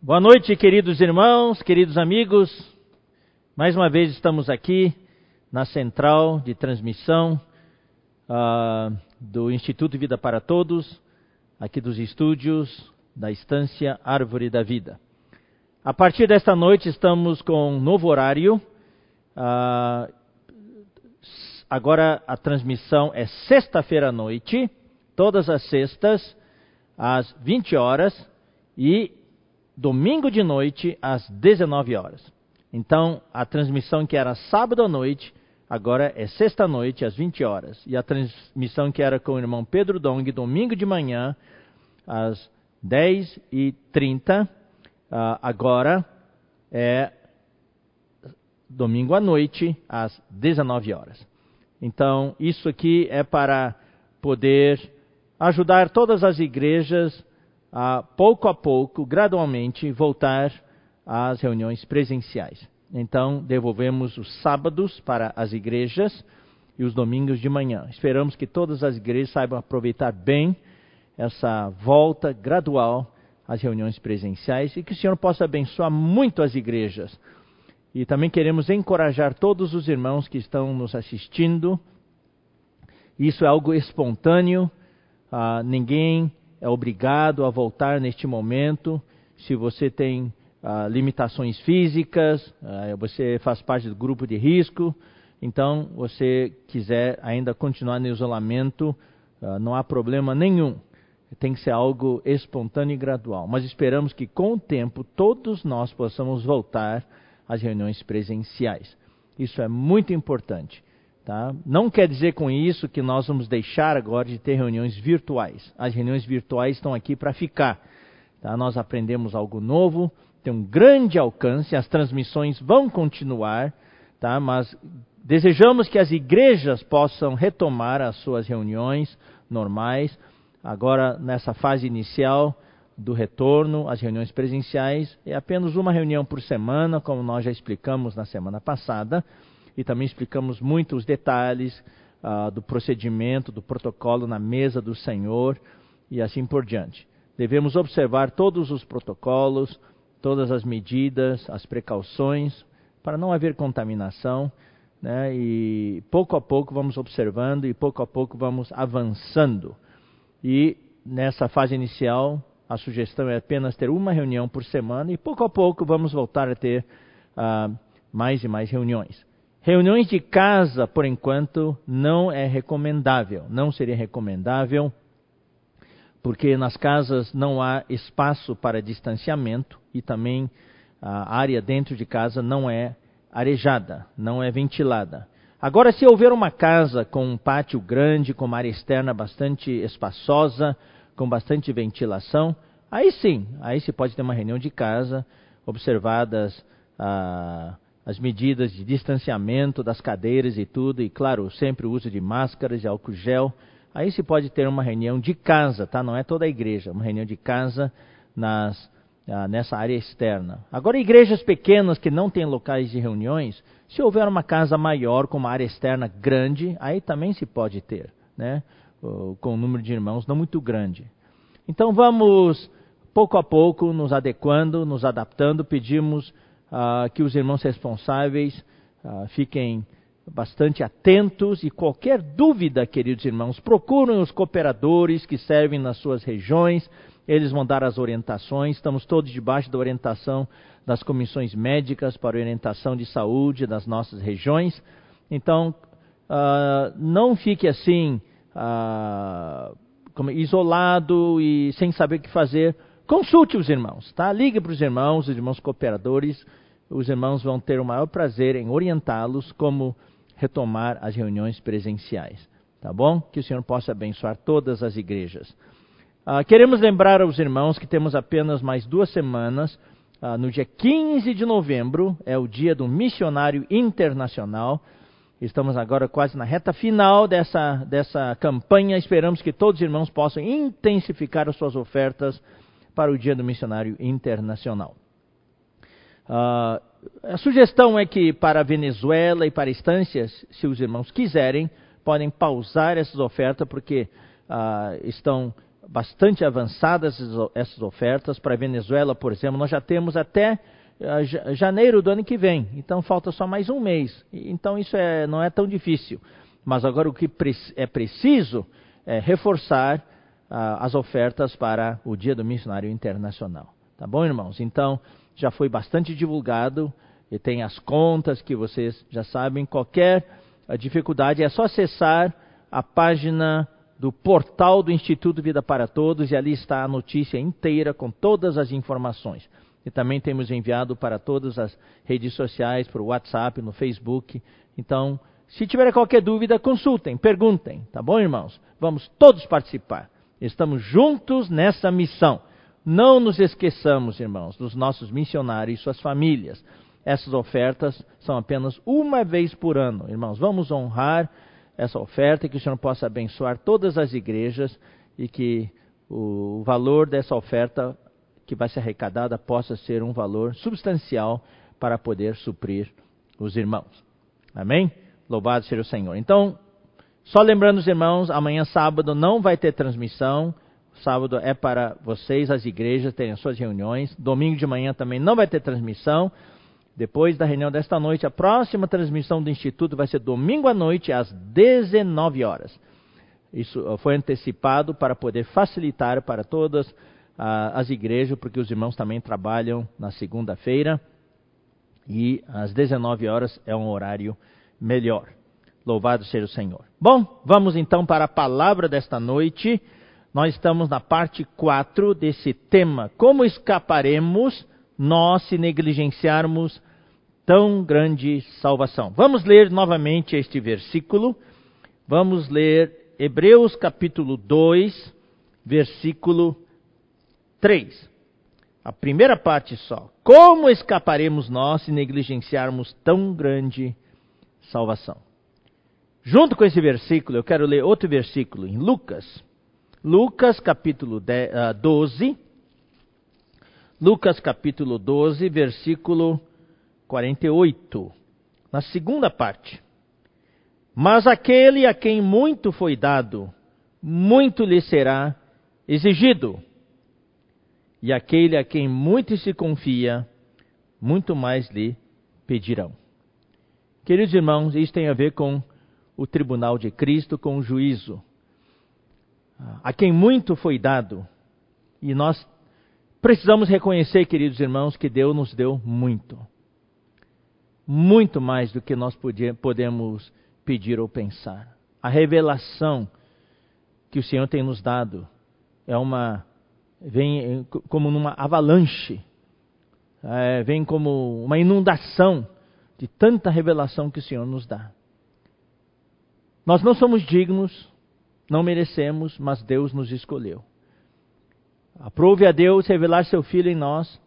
Boa noite, queridos irmãos, queridos amigos. Mais uma vez estamos aqui na central de transmissão uh, do Instituto Vida para Todos, aqui dos estúdios da Estância Árvore da Vida. A partir desta noite estamos com um novo horário. Uh, agora a transmissão é sexta-feira à noite, todas as sextas, às 20 horas, e domingo de noite às 19 horas. Então, a transmissão que era sábado à noite, agora é sexta noite às 20 horas. E a transmissão que era com o irmão Pedro Dong, domingo de manhã, às 10 e 30 ah, agora é domingo à noite, às 19 horas. Então, isso aqui é para poder ajudar todas as igrejas a pouco a pouco, gradualmente, voltar às reuniões presenciais. Então, devolvemos os sábados para as igrejas e os domingos de manhã. Esperamos que todas as igrejas saibam aproveitar bem essa volta gradual às reuniões presenciais e que o Senhor possa abençoar muito as igrejas. E também queremos encorajar todos os irmãos que estão nos assistindo. Isso é algo espontâneo, ah, ninguém é obrigado a voltar neste momento. Se você tem ah, limitações físicas, ah, você faz parte do grupo de risco, então você quiser ainda continuar no isolamento, ah, não há problema nenhum. Tem que ser algo espontâneo e gradual. Mas esperamos que com o tempo todos nós possamos voltar às reuniões presenciais. Isso é muito importante. Tá? Não quer dizer com isso que nós vamos deixar agora de ter reuniões virtuais. As reuniões virtuais estão aqui para ficar. Tá? Nós aprendemos algo novo, tem um grande alcance, as transmissões vão continuar, tá? mas desejamos que as igrejas possam retomar as suas reuniões normais. Agora, nessa fase inicial do retorno, as reuniões presenciais é apenas uma reunião por semana, como nós já explicamos na semana passada e também explicamos muito os detalhes uh, do procedimento, do protocolo na mesa do Senhor e assim por diante. Devemos observar todos os protocolos, todas as medidas, as precauções, para não haver contaminação, né? e pouco a pouco vamos observando e pouco a pouco vamos avançando. E nessa fase inicial, a sugestão é apenas ter uma reunião por semana e pouco a pouco vamos voltar a ter uh, mais e mais reuniões. Reuniões de casa, por enquanto, não é recomendável. Não seria recomendável, porque nas casas não há espaço para distanciamento e também a área dentro de casa não é arejada, não é ventilada. Agora, se houver uma casa com um pátio grande, com uma área externa bastante espaçosa, com bastante ventilação, aí sim, aí se pode ter uma reunião de casa, observadas ah, as medidas de distanciamento das cadeiras e tudo, e claro, sempre o uso de máscaras e álcool gel. Aí se pode ter uma reunião de casa, tá? Não é toda a igreja, uma reunião de casa nas, ah, nessa área externa. Agora, igrejas pequenas que não têm locais de reuniões, se houver uma casa maior com uma área externa grande, aí também se pode ter, né? Com um número de irmãos não muito grande. Então vamos pouco a pouco nos adequando, nos adaptando, pedimos uh, que os irmãos responsáveis uh, fiquem bastante atentos e qualquer dúvida, queridos irmãos, procurem os cooperadores que servem nas suas regiões, eles vão dar as orientações. Estamos todos debaixo da orientação das comissões médicas para orientação de saúde das nossas regiões. Então, uh, não fique assim isolado e sem saber o que fazer. Consulte os irmãos, tá? Ligue para os irmãos, os irmãos cooperadores. Os irmãos vão ter o maior prazer em orientá-los como retomar as reuniões presenciais. Tá bom? Que o Senhor possa abençoar todas as igrejas. Ah, queremos lembrar aos irmãos que temos apenas mais duas semanas. Ah, no dia 15 de novembro é o dia do missionário internacional. Estamos agora quase na reta final dessa, dessa campanha. Esperamos que todos os irmãos possam intensificar as suas ofertas para o Dia do Missionário Internacional. Uh, a sugestão é que para a Venezuela e para instâncias, se os irmãos quiserem, podem pausar essas ofertas porque uh, estão bastante avançadas essas ofertas. Para a Venezuela, por exemplo, nós já temos até uh, janeiro do ano que vem. Então falta só mais um mês. Então isso é, não é tão difícil. Mas agora o que é preciso é reforçar as ofertas para o Dia do Missionário Internacional. Tá bom, irmãos? Então já foi bastante divulgado e tem as contas que vocês já sabem. Qualquer dificuldade é só acessar a página do portal do Instituto Vida para Todos e ali está a notícia inteira com todas as informações. E também temos enviado para todas as redes sociais, para o WhatsApp, no Facebook. Então, se tiver qualquer dúvida, consultem, perguntem, tá bom, irmãos? Vamos todos participar. Estamos juntos nessa missão. Não nos esqueçamos, irmãos, dos nossos missionários e suas famílias. Essas ofertas são apenas uma vez por ano, irmãos. Vamos honrar essa oferta e que o Senhor possa abençoar todas as igrejas e que o valor dessa oferta que vai ser arrecadada possa ser um valor substancial para poder suprir os irmãos. Amém? Louvado seja o Senhor. Então, só lembrando os irmãos, amanhã sábado não vai ter transmissão. Sábado é para vocês, as igrejas, terem suas reuniões. Domingo de manhã também não vai ter transmissão. Depois da reunião desta noite, a próxima transmissão do Instituto vai ser domingo à noite, às 19 horas. Isso uh, foi antecipado para poder facilitar para todas uh, as igrejas, porque os irmãos também trabalham na segunda-feira. E às 19 horas é um horário melhor. Louvado seja o Senhor. Bom, vamos então para a palavra desta noite. Nós estamos na parte 4 desse tema: Como escaparemos nós se negligenciarmos tão grande salvação. Vamos ler novamente este versículo. Vamos ler Hebreus capítulo 2, versículo 3. A primeira parte só. Como escaparemos nós se negligenciarmos tão grande salvação? Junto com esse versículo, eu quero ler outro versículo em Lucas. Lucas capítulo 12. Ah, Lucas capítulo 12, versículo 48, na segunda parte. Mas aquele a quem muito foi dado, muito lhe será exigido. E aquele a quem muito se confia, muito mais lhe pedirão. Queridos irmãos, isso tem a ver com o tribunal de Cristo, com o juízo. A quem muito foi dado, e nós precisamos reconhecer, queridos irmãos, que Deus nos deu muito muito mais do que nós podemos pedir ou pensar. A revelação que o Senhor tem nos dado é uma vem como numa avalanche, é, vem como uma inundação de tanta revelação que o Senhor nos dá. Nós não somos dignos, não merecemos, mas Deus nos escolheu. Aprove a Deus revelar seu Filho em nós,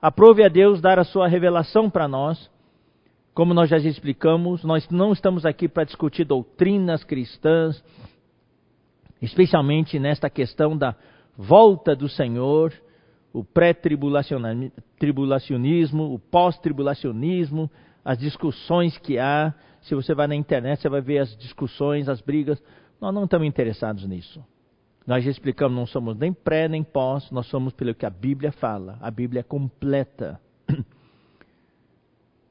aprove a Deus dar a sua revelação para nós, como nós já explicamos, nós não estamos aqui para discutir doutrinas cristãs, especialmente nesta questão da volta do Senhor, o pré-tribulacionismo, o pós-tribulacionismo, as discussões que há. Se você vai na internet, você vai ver as discussões, as brigas. Nós não estamos interessados nisso. Nós já explicamos, não somos nem pré nem pós, nós somos pelo que a Bíblia fala. A Bíblia é completa.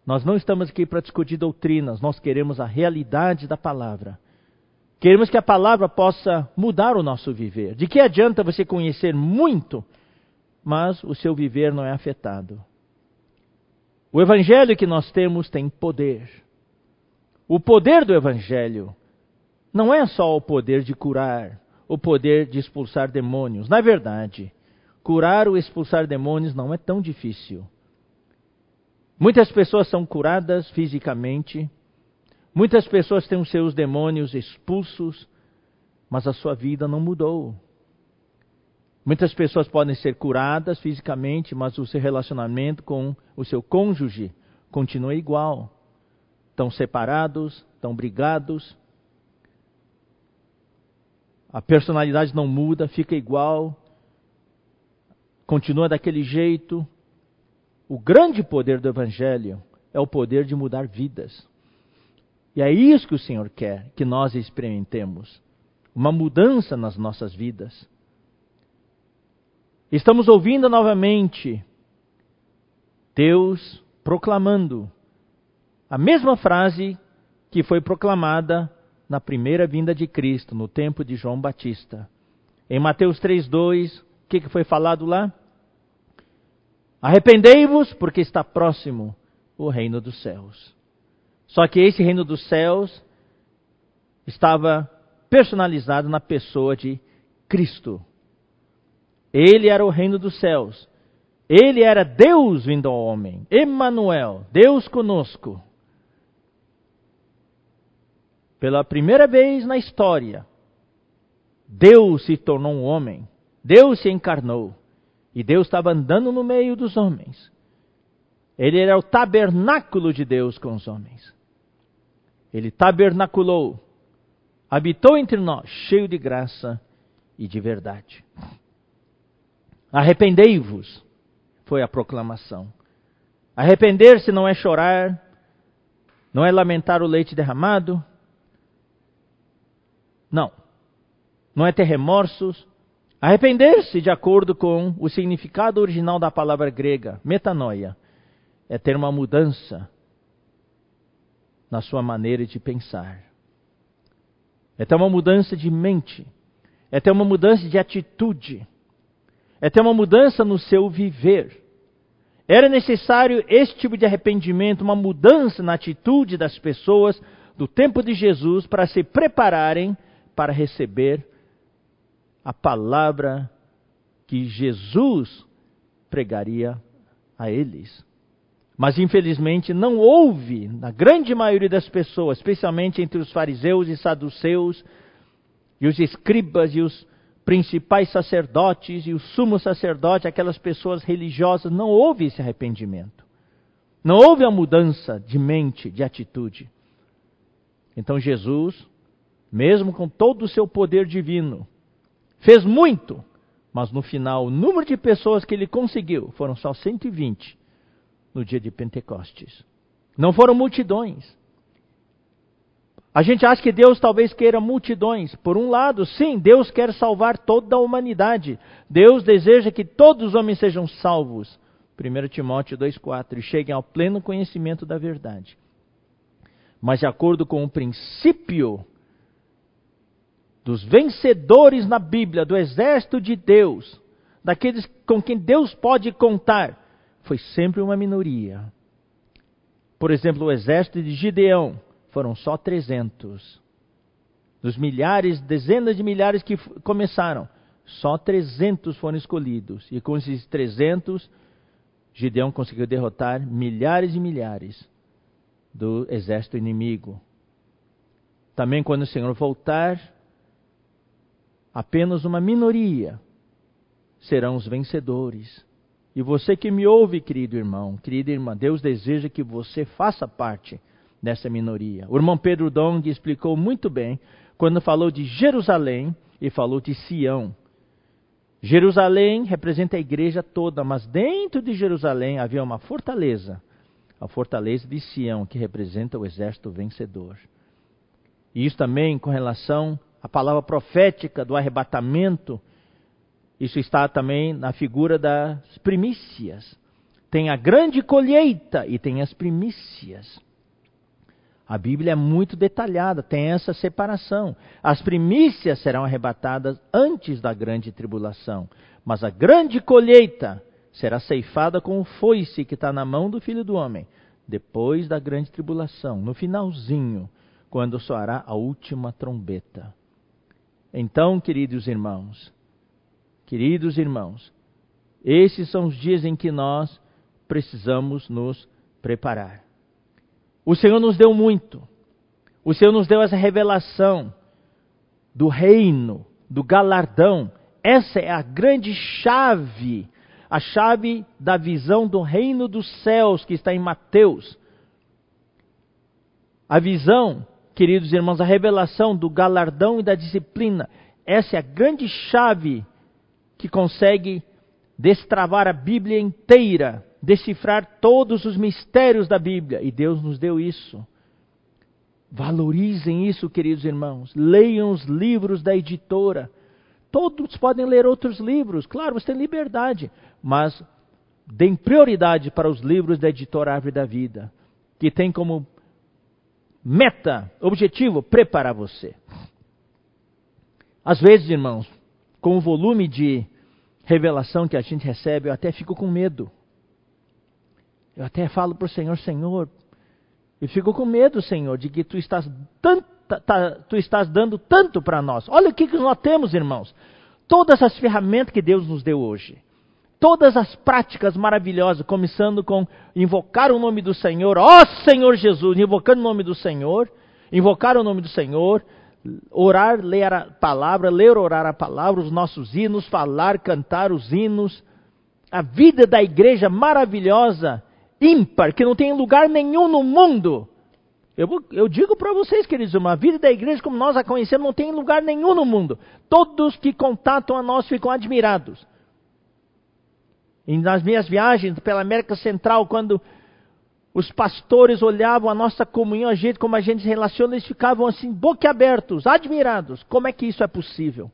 Nós não estamos aqui para discutir doutrinas, nós queremos a realidade da palavra. Queremos que a palavra possa mudar o nosso viver. De que adianta você conhecer muito, mas o seu viver não é afetado? O evangelho que nós temos tem poder. O poder do evangelho não é só o poder de curar, o poder de expulsar demônios. Na verdade, curar ou expulsar demônios não é tão difícil. Muitas pessoas são curadas fisicamente, muitas pessoas têm os seus demônios expulsos, mas a sua vida não mudou. Muitas pessoas podem ser curadas fisicamente, mas o seu relacionamento com o seu cônjuge continua igual. Estão separados, estão brigados. A personalidade não muda, fica igual. Continua daquele jeito. O grande poder do Evangelho é o poder de mudar vidas. E é isso que o Senhor quer que nós experimentemos. Uma mudança nas nossas vidas. Estamos ouvindo novamente Deus proclamando a mesma frase que foi proclamada na primeira vinda de Cristo, no tempo de João Batista. Em Mateus 3,2, o que, que foi falado lá? Arrependei-vos, porque está próximo o reino dos céus. Só que esse reino dos céus estava personalizado na pessoa de Cristo. Ele era o reino dos céus. Ele era Deus vindo ao homem. Emmanuel, Deus conosco. Pela primeira vez na história, Deus se tornou um homem. Deus se encarnou. E Deus estava andando no meio dos homens. Ele era o tabernáculo de Deus com os homens. Ele tabernaculou, habitou entre nós, cheio de graça e de verdade. Arrependei-vos, foi a proclamação. Arrepender-se não é chorar, não é lamentar o leite derramado. Não. Não é ter remorsos. Arrepender-se, de acordo com o significado original da palavra grega, metanoia, é ter uma mudança na sua maneira de pensar. É ter uma mudança de mente. É ter uma mudança de atitude. É ter uma mudança no seu viver. Era necessário esse tipo de arrependimento, uma mudança na atitude das pessoas do tempo de Jesus para se prepararem para receber a palavra que Jesus pregaria a eles. Mas infelizmente não houve, na grande maioria das pessoas, especialmente entre os fariseus e saduceus, e os escribas e os principais sacerdotes e o sumo sacerdote, aquelas pessoas religiosas, não houve esse arrependimento. Não houve a mudança de mente, de atitude. Então Jesus, mesmo com todo o seu poder divino, fez muito, mas no final o número de pessoas que ele conseguiu foram só 120 no dia de Pentecostes. Não foram multidões. A gente acha que Deus talvez queira multidões. Por um lado, sim, Deus quer salvar toda a humanidade. Deus deseja que todos os homens sejam salvos. 1 Timóteo 2,4 e cheguem ao pleno conhecimento da verdade. Mas de acordo com o princípio dos vencedores na Bíblia, do exército de Deus, daqueles com quem Deus pode contar, foi sempre uma minoria. Por exemplo, o exército de Gideão foram só 300. Dos milhares, dezenas de milhares que começaram, só 300 foram escolhidos. E com esses 300, Gideão conseguiu derrotar milhares e milhares do exército inimigo. Também quando o Senhor voltar, apenas uma minoria serão os vencedores. E você que me ouve, querido irmão, querida irmã, Deus deseja que você faça parte dessa minoria. O irmão Pedro Dong explicou muito bem quando falou de Jerusalém e falou de Sião. Jerusalém representa a igreja toda, mas dentro de Jerusalém havia uma fortaleza, a fortaleza de Sião, que representa o exército vencedor. E isso também com relação à palavra profética do arrebatamento isso está também na figura das primícias. Tem a grande colheita e tem as primícias. A Bíblia é muito detalhada, tem essa separação. As primícias serão arrebatadas antes da grande tribulação, mas a grande colheita será ceifada com o foice que está na mão do Filho do Homem, depois da grande tribulação, no finalzinho, quando soará a última trombeta. Então, queridos irmãos, Queridos irmãos, esses são os dias em que nós precisamos nos preparar. O Senhor nos deu muito. O Senhor nos deu essa revelação do reino, do galardão. Essa é a grande chave, a chave da visão do reino dos céus que está em Mateus. A visão, queridos irmãos, a revelação do galardão e da disciplina. Essa é a grande chave que consegue destravar a Bíblia inteira, decifrar todos os mistérios da Bíblia. E Deus nos deu isso. Valorizem isso, queridos irmãos. Leiam os livros da editora. todos podem ler outros livros, claro, você tem liberdade, mas deem prioridade para os livros da editora Árvore da Vida, que tem como meta, objetivo, preparar você. Às vezes, irmãos, com o volume de revelação que a gente recebe, eu até fico com medo. Eu até falo para o Senhor, Senhor, eu fico com medo, Senhor, de que tu estás, tá, tu estás dando tanto para nós. Olha o que, que nós temos, irmãos. Todas as ferramentas que Deus nos deu hoje. Todas as práticas maravilhosas, começando com invocar o nome do Senhor, ó Senhor Jesus, invocando o nome do Senhor, invocar o nome do Senhor, orar, ler a palavra, ler, orar a palavra, os nossos hinos, falar, cantar os hinos. A vida da igreja maravilhosa ímpar, que não tem lugar nenhum no mundo. Eu, eu digo para vocês, queridos, uma vida da igreja como nós a conhecemos não tem lugar nenhum no mundo. Todos que contatam a nós ficam admirados. E nas minhas viagens pela América Central, quando os pastores olhavam a nossa comunhão, a jeito como a gente se relaciona, eles ficavam assim, boquiabertos, admirados. Como é que isso é possível?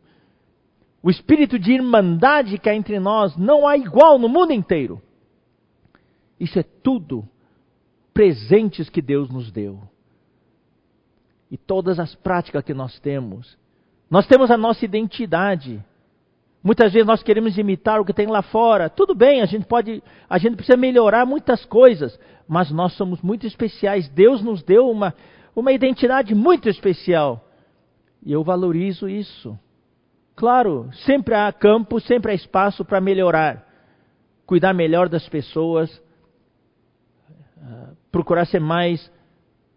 O espírito de irmandade que há entre nós não há igual no mundo inteiro. Isso é tudo presentes que Deus nos deu. E todas as práticas que nós temos. Nós temos a nossa identidade. Muitas vezes nós queremos imitar o que tem lá fora. Tudo bem, a gente pode, a gente precisa melhorar muitas coisas, mas nós somos muito especiais. Deus nos deu uma, uma identidade muito especial. E eu valorizo isso. Claro, sempre há campo, sempre há espaço para melhorar. Cuidar melhor das pessoas, procurar ser mais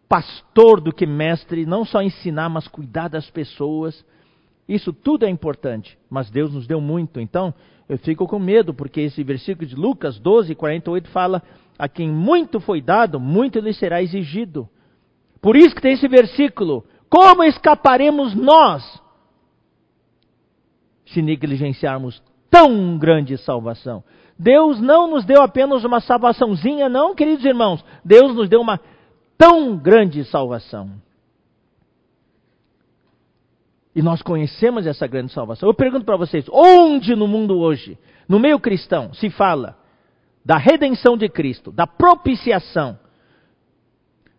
pastor do que mestre, não só ensinar, mas cuidar das pessoas. Isso tudo é importante, mas Deus nos deu muito. Então, eu fico com medo, porque esse versículo de Lucas 12, 48 fala: A quem muito foi dado, muito lhe será exigido. Por isso que tem esse versículo: Como escaparemos nós se negligenciarmos tão grande salvação? Deus não nos deu apenas uma salvaçãozinha, não, queridos irmãos. Deus nos deu uma tão grande salvação. E nós conhecemos essa grande salvação. Eu pergunto para vocês: onde no mundo hoje, no meio cristão, se fala da redenção de Cristo, da propiciação,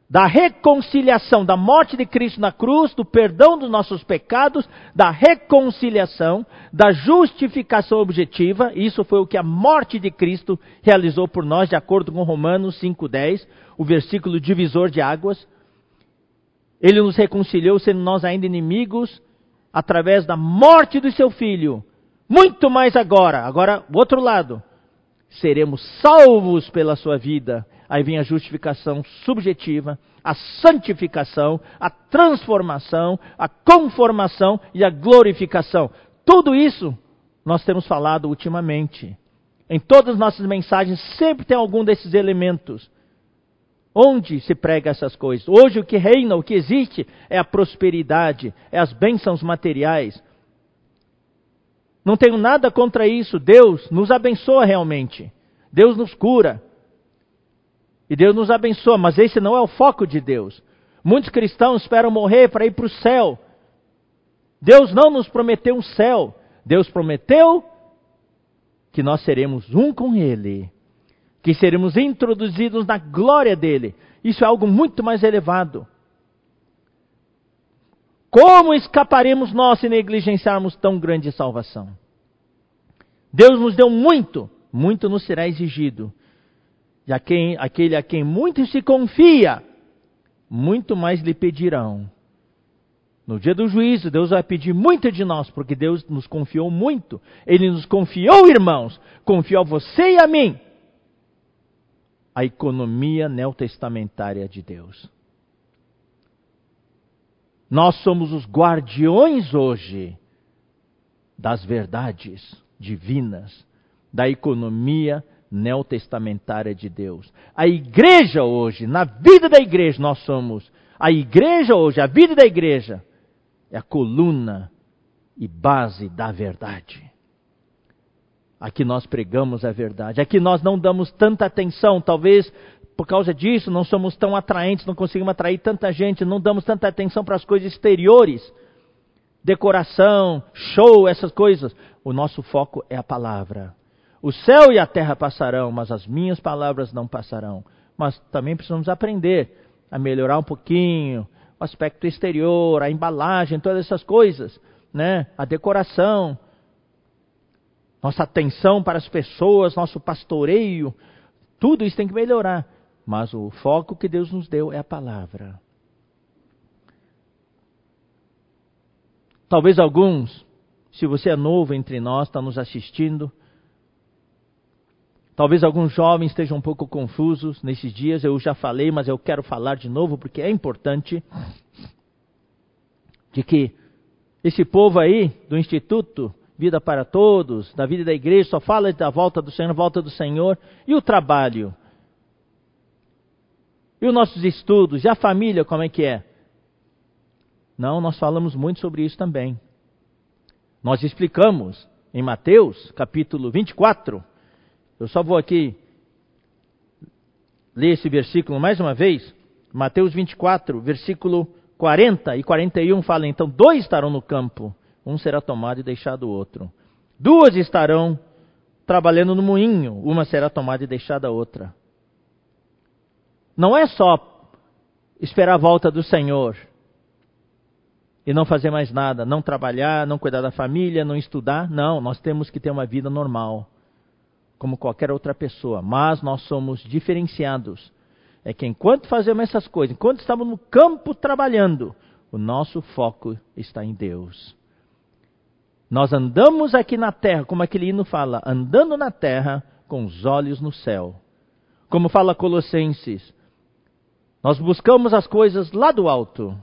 da reconciliação, da morte de Cristo na cruz, do perdão dos nossos pecados, da reconciliação, da justificação objetiva. Isso foi o que a morte de Cristo realizou por nós, de acordo com Romanos 5:10, o versículo divisor de águas. Ele nos reconciliou sendo nós ainda inimigos através da morte do seu filho. Muito mais agora, agora o outro lado, seremos salvos pela sua vida Aí vem a justificação subjetiva, a santificação, a transformação, a conformação e a glorificação. Tudo isso nós temos falado ultimamente. Em todas as nossas mensagens sempre tem algum desses elementos. Onde se prega essas coisas? Hoje o que reina, o que existe é a prosperidade, é as bênçãos materiais. Não tenho nada contra isso. Deus nos abençoa realmente. Deus nos cura. E Deus nos abençoa, mas esse não é o foco de Deus. Muitos cristãos esperam morrer para ir para o céu. Deus não nos prometeu um céu. Deus prometeu que nós seremos um com Ele, que seremos introduzidos na glória dele. Isso é algo muito mais elevado. Como escaparemos nós se negligenciarmos tão grande salvação? Deus nos deu muito, muito nos será exigido. E a quem, aquele a quem muito se confia, muito mais lhe pedirão. No dia do juízo, Deus vai pedir muito de nós, porque Deus nos confiou muito. Ele nos confiou, irmãos, confiou a você e a mim, a economia neotestamentária de Deus. Nós somos os guardiões hoje das verdades divinas, da economia neotestamentária de Deus. A igreja hoje, na vida da igreja, nós somos. A igreja hoje, a vida da igreja, é a coluna e base da verdade. Aqui nós pregamos a verdade. Aqui nós não damos tanta atenção, talvez por causa disso não somos tão atraentes, não conseguimos atrair tanta gente, não damos tanta atenção para as coisas exteriores. decoração, show, essas coisas. O nosso foco é a palavra. O céu e a terra passarão, mas as minhas palavras não passarão. Mas também precisamos aprender a melhorar um pouquinho o aspecto exterior, a embalagem, todas essas coisas, né? A decoração, nossa atenção para as pessoas, nosso pastoreio, tudo isso tem que melhorar. Mas o foco que Deus nos deu é a palavra. Talvez alguns, se você é novo entre nós, está nos assistindo, talvez alguns jovens estejam um pouco confusos nesses dias, eu já falei, mas eu quero falar de novo porque é importante de que esse povo aí do Instituto Vida para Todos, da vida da igreja, só fala da volta do Senhor, volta do Senhor, e o trabalho? E os nossos estudos? E a família, como é que é? Não, nós falamos muito sobre isso também. Nós explicamos em Mateus, capítulo 24. Eu só vou aqui ler esse versículo mais uma vez. Mateus 24, versículo 40 e 41 fala: Então, dois estarão no campo, um será tomado e deixado o outro. Duas estarão trabalhando no moinho, uma será tomada e deixada a outra. Não é só esperar a volta do Senhor e não fazer mais nada, não trabalhar, não cuidar da família, não estudar. Não, nós temos que ter uma vida normal, como qualquer outra pessoa. Mas nós somos diferenciados. É que enquanto fazemos essas coisas, enquanto estamos no campo trabalhando, o nosso foco está em Deus. Nós andamos aqui na terra, como aquele hino fala, andando na terra com os olhos no céu. Como fala Colossenses, nós buscamos as coisas lá do alto,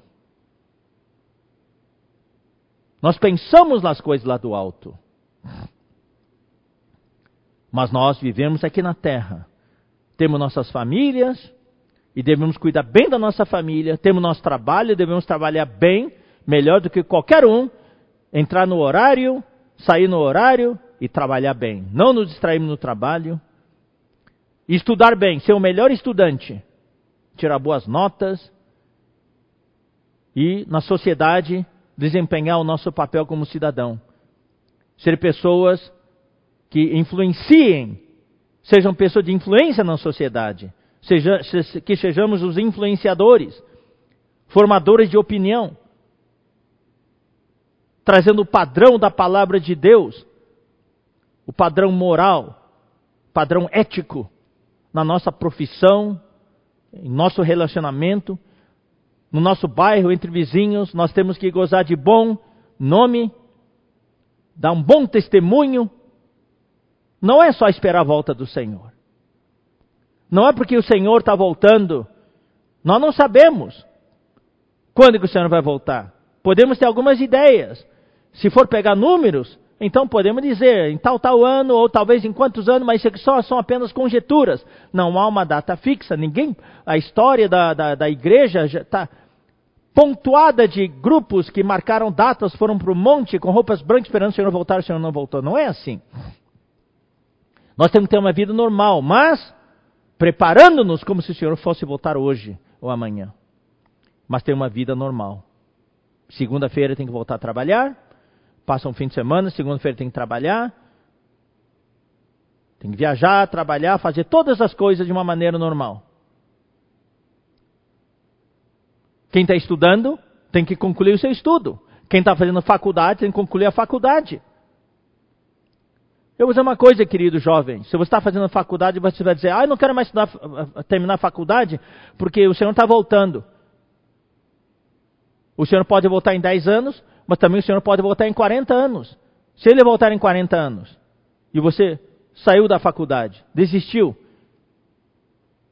nós pensamos nas coisas lá do alto. Mas nós vivemos aqui na terra. Temos nossas famílias e devemos cuidar bem da nossa família. Temos nosso trabalho, devemos trabalhar bem, melhor do que qualquer um. Entrar no horário, sair no horário e trabalhar bem. Não nos distrairmos no trabalho. Estudar bem, ser o melhor estudante. Tirar boas notas. E na sociedade desempenhar o nosso papel como cidadão. Ser pessoas que influenciem, sejam pessoas de influência na sociedade, seja, que sejamos os influenciadores, formadores de opinião, trazendo o padrão da palavra de Deus, o padrão moral, padrão ético na nossa profissão, em nosso relacionamento no nosso bairro, entre vizinhos, nós temos que gozar de bom nome, dar um bom testemunho. Não é só esperar a volta do Senhor. Não é porque o Senhor está voltando. Nós não sabemos quando que o Senhor vai voltar. Podemos ter algumas ideias. Se for pegar números, então podemos dizer em tal tal ano ou talvez em quantos anos, mas isso só são apenas conjecturas. Não há uma data fixa. Ninguém, a história da, da, da igreja está pontuada de grupos que marcaram datas, foram para o monte com roupas brancas esperando o Senhor voltar, o Senhor não voltou. Não é assim. Nós temos que ter uma vida normal, mas preparando-nos como se o Senhor fosse voltar hoje ou amanhã. Mas ter uma vida normal. Segunda-feira tem que voltar a trabalhar, passa um fim de semana, segunda-feira tem que trabalhar, tem que viajar, trabalhar, fazer todas as coisas de uma maneira normal. Quem está estudando tem que concluir o seu estudo. Quem está fazendo faculdade tem que concluir a faculdade. Eu vou dizer uma coisa, querido jovem. Se você está fazendo faculdade, você vai dizer, ah, eu não quero mais estudar, terminar a faculdade, porque o Senhor está voltando. O Senhor pode voltar em 10 anos, mas também o Senhor pode voltar em 40 anos. Se ele voltar em 40 anos, e você saiu da faculdade, desistiu,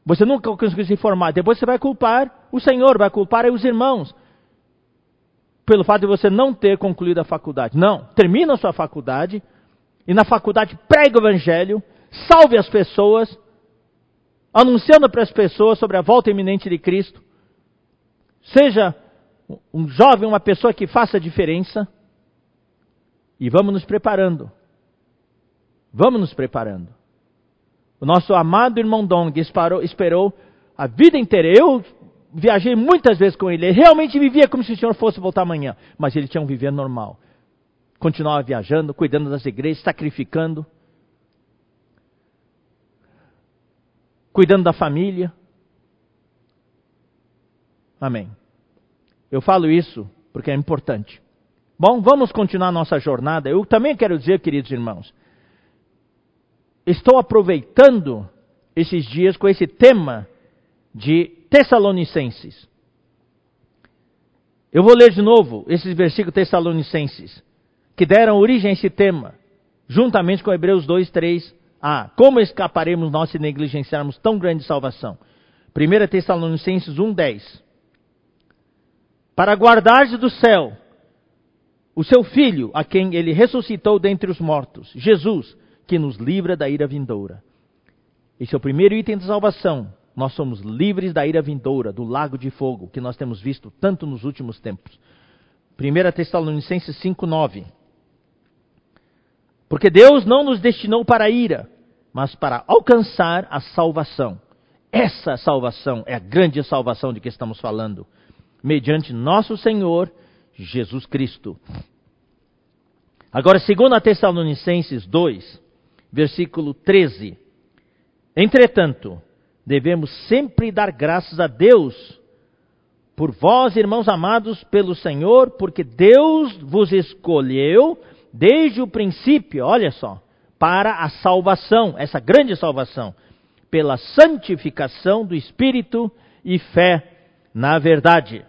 você nunca conseguiu se formar. Depois você vai culpar o Senhor, vai culpar os irmãos. Pelo fato de você não ter concluído a faculdade. Não. Termina a sua faculdade. E na faculdade prega o evangelho. Salve as pessoas. Anunciando para as pessoas sobre a volta iminente de Cristo. Seja um jovem, uma pessoa que faça a diferença. E vamos nos preparando. Vamos nos preparando. O nosso amado irmão Dong esperou, esperou a vida inteira. Eu viajei muitas vezes com ele. Ele realmente vivia como se o Senhor fosse voltar amanhã. Mas ele tinha um viver normal. Continuava viajando, cuidando das igrejas, sacrificando. Cuidando da família. Amém. Eu falo isso porque é importante. Bom, vamos continuar nossa jornada. Eu também quero dizer, queridos irmãos, estou aproveitando esses dias com esse tema de Tessalonicenses. Eu vou ler de novo esses versículos Tessalonicenses, que deram origem a esse tema, juntamente com Hebreus 2, 3. Ah, como escaparemos nós se negligenciarmos tão grande salvação? 1 Tessalonicenses 1, 10 para guardar do céu o seu filho, a quem ele ressuscitou dentre os mortos, Jesus, que nos livra da ira vindoura. Esse é o primeiro item da salvação. Nós somos livres da ira vindoura, do lago de fogo, que nós temos visto tanto nos últimos tempos. 1 Tessalonicenses 5,9. Porque Deus não nos destinou para a ira, mas para alcançar a salvação. Essa salvação é a grande salvação de que estamos falando mediante nosso Senhor Jesus Cristo. Agora, segundo a Tessalonicenses 2, versículo 13. Entretanto, devemos sempre dar graças a Deus por vós, irmãos amados pelo Senhor, porque Deus vos escolheu desde o princípio, olha só, para a salvação, essa grande salvação, pela santificação do Espírito e fé na verdade.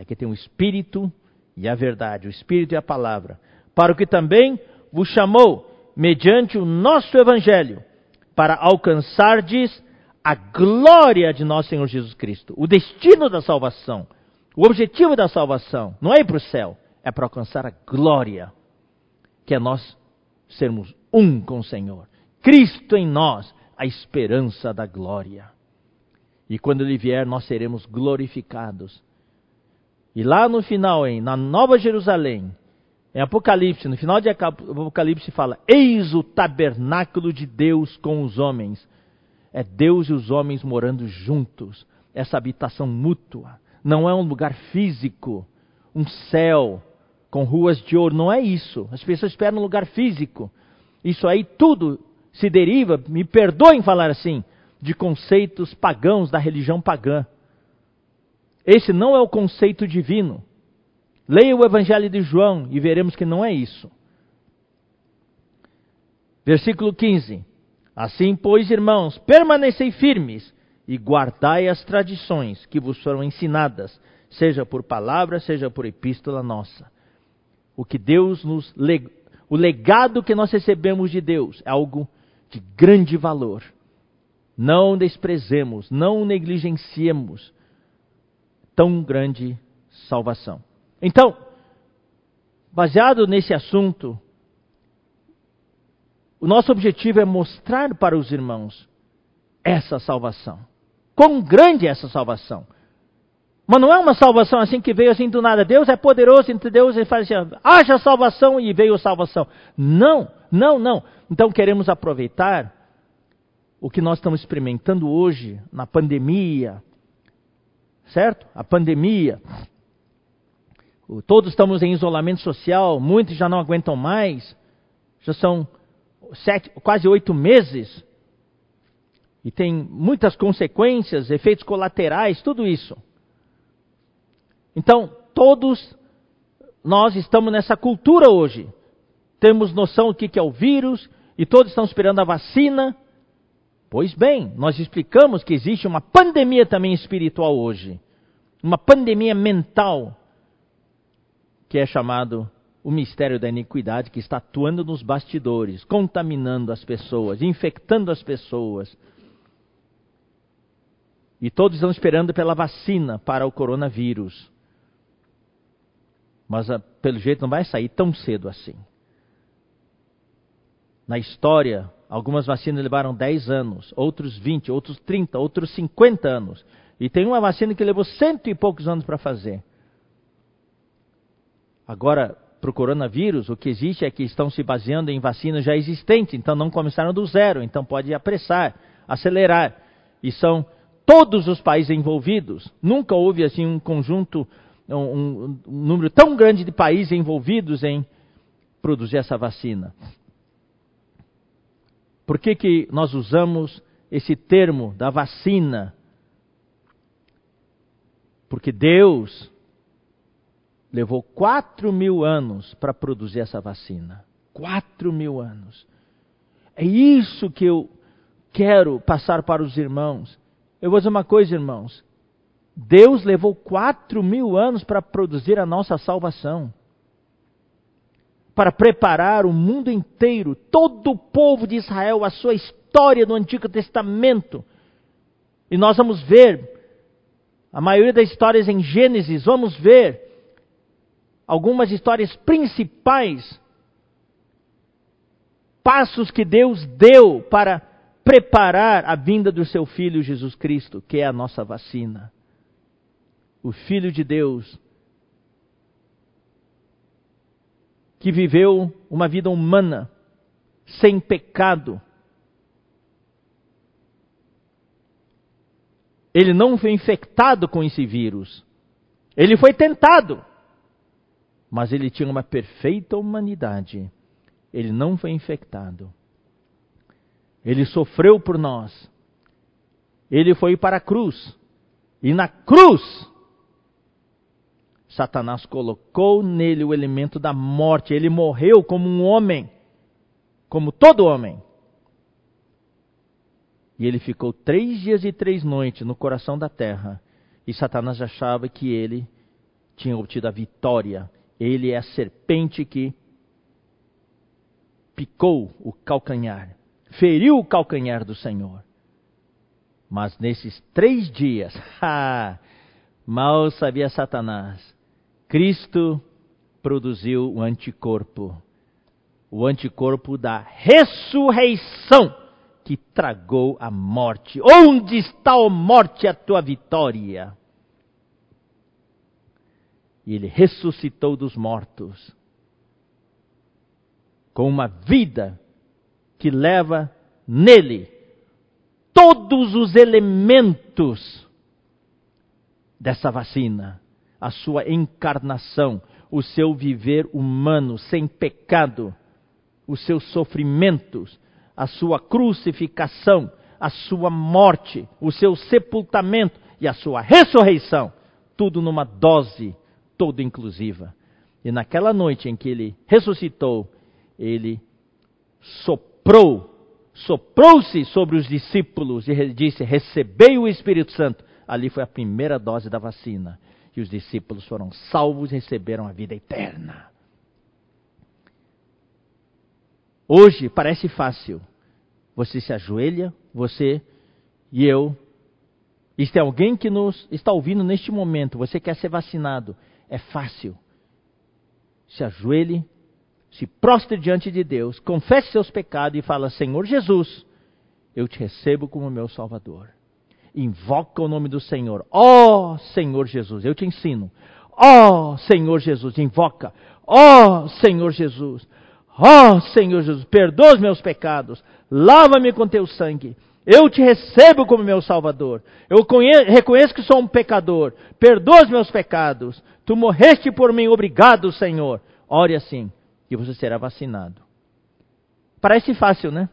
Aqui tem o Espírito e a verdade, o Espírito e a palavra. Para o que também vos chamou, mediante o nosso Evangelho, para alcançardes a glória de nosso Senhor Jesus Cristo. O destino da salvação, o objetivo da salvação, não é ir para o céu, é para alcançar a glória, que é nós sermos um com o Senhor. Cristo em nós, a esperança da glória. E quando Ele vier, nós seremos glorificados e lá no final, em, na Nova Jerusalém, em Apocalipse, no final de Apocalipse fala: Eis o tabernáculo de Deus com os homens. É Deus e os homens morando juntos. Essa habitação mútua. Não é um lugar físico, um céu com ruas de ouro. Não é isso. As pessoas esperam um lugar físico. Isso aí tudo se deriva, me perdoem falar assim, de conceitos pagãos da religião pagã. Esse não é o conceito divino. Leia o Evangelho de João e veremos que não é isso. Versículo 15: Assim, pois, irmãos, permanecei firmes e guardai as tradições que vos foram ensinadas, seja por palavra, seja por epístola nossa. O que Deus nos o legado que nós recebemos de Deus é algo de grande valor. Não desprezemos, não negligenciemos tão grande salvação. Então, baseado nesse assunto, o nosso objetivo é mostrar para os irmãos essa salvação. Quão grande é essa salvação. Mas não é uma salvação assim que veio assim do nada. Deus é poderoso, entre Deus ele faz assim, haja salvação e veio salvação. Não, não, não. Então queremos aproveitar o que nós estamos experimentando hoje na pandemia, certo? A pandemia. Todos estamos em isolamento social, muitos já não aguentam mais. Já são sete, quase oito meses. E tem muitas consequências, efeitos colaterais, tudo isso. Então, todos nós estamos nessa cultura hoje. Temos noção do que é o vírus, e todos estão esperando a vacina. Pois bem, nós explicamos que existe uma pandemia também espiritual hoje. Uma pandemia mental, que é chamado o mistério da iniquidade, que está atuando nos bastidores, contaminando as pessoas, infectando as pessoas. E todos estão esperando pela vacina para o coronavírus. Mas ah, pelo jeito não vai sair tão cedo assim. Na história, Algumas vacinas levaram 10 anos, outros 20, outros 30, outros 50 anos. E tem uma vacina que levou cento e poucos anos para fazer. Agora, para o coronavírus, o que existe é que estão se baseando em vacinas já existentes, então não começaram do zero, então pode apressar, acelerar. E são todos os países envolvidos. Nunca houve assim um conjunto, um, um, um número tão grande de países envolvidos em produzir essa vacina. Por que, que nós usamos esse termo da vacina? Porque Deus levou quatro mil anos para produzir essa vacina. Quatro mil anos. É isso que eu quero passar para os irmãos. Eu vou dizer uma coisa, irmãos. Deus levou quatro mil anos para produzir a nossa salvação. Para preparar o mundo inteiro, todo o povo de Israel, a sua história do Antigo Testamento. E nós vamos ver, a maioria das histórias em Gênesis, vamos ver algumas histórias principais, passos que Deus deu para preparar a vinda do seu Filho Jesus Cristo, que é a nossa vacina. O Filho de Deus, que viveu uma vida humana, sem pecado. Ele não foi infectado com esse vírus. Ele foi tentado. Mas ele tinha uma perfeita humanidade. Ele não foi infectado. Ele sofreu por nós. Ele foi para a cruz. E na cruz, Satanás colocou nele o elemento da morte. Ele morreu como um homem, como todo homem. E ele ficou três dias e três noites no coração da terra. E Satanás achava que ele tinha obtido a vitória. Ele é a serpente que picou o calcanhar feriu o calcanhar do Senhor. Mas nesses três dias, mal sabia Satanás, Cristo produziu o anticorpo, o anticorpo da ressurreição que tragou a morte. Onde está, a morte, a tua vitória? E ele ressuscitou dos mortos com uma vida que leva nele todos os elementos dessa vacina, a sua encarnação, o seu viver humano sem pecado, os seus sofrimentos, a sua crucificação, a sua morte, o seu sepultamento e a sua ressurreição, tudo numa dose toda inclusiva. E naquela noite em que ele ressuscitou, ele soprou soprou, soprou-se sobre os discípulos e disse: Recebei o Espírito Santo. Ali foi a primeira dose da vacina. E os discípulos foram salvos e receberam a vida eterna. Hoje parece fácil. Você se ajoelha, você e eu. E se tem alguém que nos está ouvindo neste momento, você quer ser vacinado, é fácil. Se ajoelhe, se prostre diante de Deus, confesse seus pecados e fala: Senhor Jesus, eu te recebo como meu Salvador. Invoca o nome do Senhor. Ó oh, Senhor Jesus, eu te ensino. Ó oh, Senhor Jesus, invoca. Ó oh, Senhor Jesus. Ó oh, Senhor Jesus, perdoa os meus pecados. Lava-me com teu sangue. Eu te recebo como meu Salvador. Eu conheço, reconheço que sou um pecador. Perdoa os meus pecados. Tu morreste por mim. Obrigado, Senhor. Ore assim e você será vacinado. Parece fácil, né?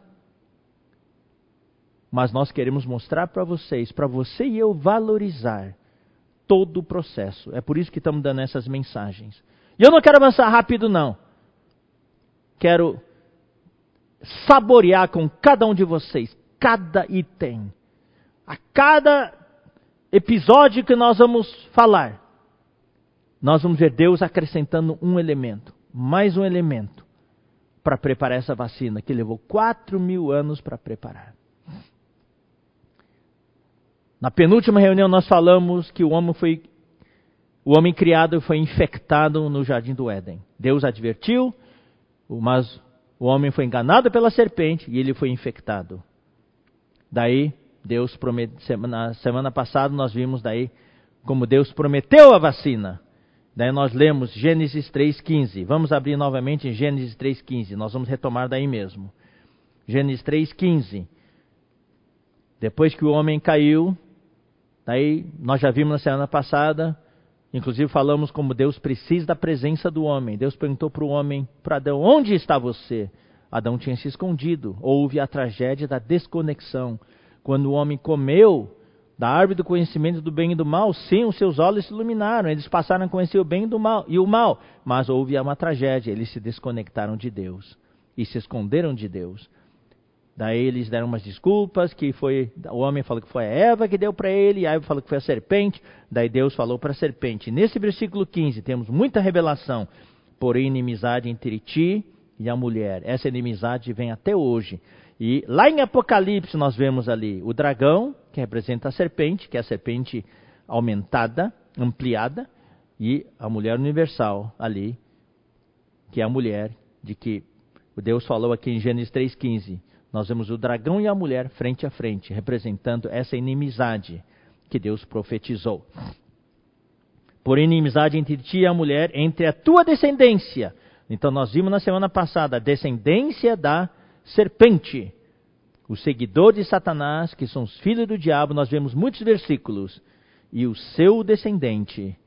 Mas nós queremos mostrar para vocês, para você e eu valorizar todo o processo. É por isso que estamos dando essas mensagens. E eu não quero avançar rápido, não. Quero saborear com cada um de vocês, cada item. A cada episódio que nós vamos falar, nós vamos ver Deus acrescentando um elemento mais um elemento para preparar essa vacina, que levou 4 mil anos para preparar. Na penúltima reunião nós falamos que o homem foi o homem criado foi infectado no jardim do Éden. Deus advertiu, mas o homem foi enganado pela serpente e ele foi infectado. Daí Deus prometeu, na semana passada nós vimos daí como Deus prometeu a vacina. Daí nós lemos Gênesis 3,15. Vamos abrir novamente em Gênesis 3,15. Nós vamos retomar daí mesmo. Gênesis 3,15. Depois que o homem caiu, Daí nós já vimos na semana passada, inclusive falamos como Deus precisa da presença do homem. Deus perguntou para o homem, para Adão, onde está você? Adão tinha se escondido. Houve a tragédia da desconexão. Quando o homem comeu da árvore do conhecimento do bem e do mal, sim, os seus olhos se iluminaram, eles passaram a conhecer o bem e, do mal, e o mal, mas houve uma tragédia, eles se desconectaram de Deus e se esconderam de Deus. Daí eles deram umas desculpas, que foi o homem falou que foi a Eva que deu para ele, a Eva falou que foi a serpente, daí Deus falou para a serpente. Nesse versículo 15 temos muita revelação, porém inimizade entre ti e a mulher. Essa inimizade vem até hoje. E lá em Apocalipse nós vemos ali o dragão, que representa a serpente, que é a serpente aumentada, ampliada, e a mulher universal ali, que é a mulher de que Deus falou aqui em Gênesis 3,15. Nós vemos o dragão e a mulher frente a frente, representando essa inimizade que Deus profetizou. Por inimizade entre ti e a mulher, entre a tua descendência. Então nós vimos na semana passada a descendência da serpente. O seguidor de Satanás, que são os filhos do diabo, nós vemos muitos versículos. E o seu descendente,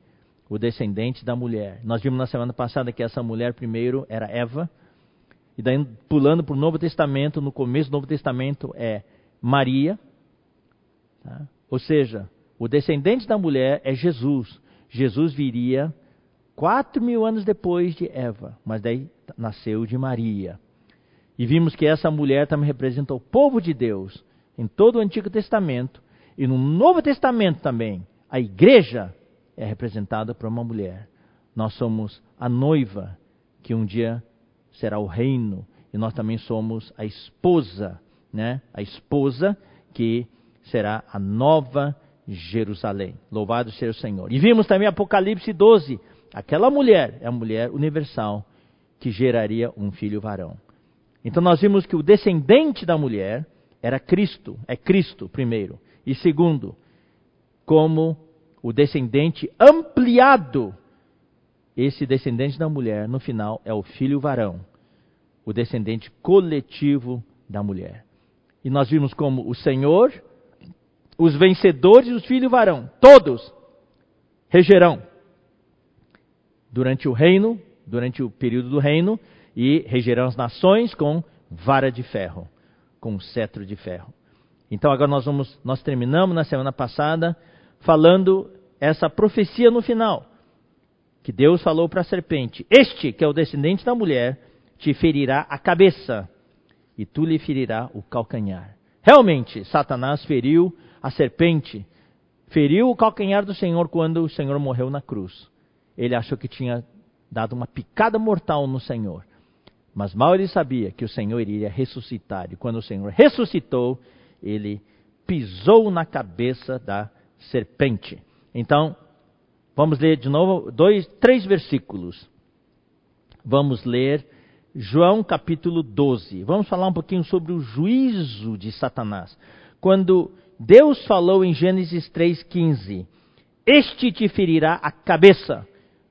o descendente da mulher. Nós vimos na semana passada que essa mulher primeiro era Eva, e daí pulando para o Novo Testamento, no começo do Novo Testamento é Maria. Tá? Ou seja, o descendente da mulher é Jesus. Jesus viria quatro mil anos depois de Eva, mas daí nasceu de Maria. E vimos que essa mulher também representa o povo de Deus em todo o Antigo Testamento e no Novo Testamento também. A igreja é representada por uma mulher. Nós somos a noiva que um dia será o reino e nós também somos a esposa, né? A esposa que será a nova Jerusalém. Louvado seja o Senhor. E vimos também Apocalipse 12. Aquela mulher é a mulher universal que geraria um filho varão. Então nós vimos que o descendente da mulher era Cristo, é Cristo primeiro. E segundo, como o descendente ampliado, esse descendente da mulher, no final, é o filho varão, o descendente coletivo da mulher. E nós vimos como o Senhor, os vencedores e os filhos varão, todos regerão durante o reino, durante o período do reino, e regerão as nações com vara de ferro, com cetro de ferro. Então agora nós vamos, nós terminamos na semana passada falando essa profecia no final, que Deus falou para a serpente: Este, que é o descendente da mulher, te ferirá a cabeça, e tu lhe ferirá o calcanhar. Realmente, Satanás feriu a serpente, feriu o calcanhar do Senhor quando o Senhor morreu na cruz. Ele achou que tinha dado uma picada mortal no Senhor. Mas mal ele sabia que o Senhor iria ressuscitar. E quando o Senhor ressuscitou, ele pisou na cabeça da serpente. Então, vamos ler de novo dois, três versículos. Vamos ler João capítulo 12. Vamos falar um pouquinho sobre o juízo de Satanás. Quando Deus falou em Gênesis 3,15: Este te ferirá a cabeça.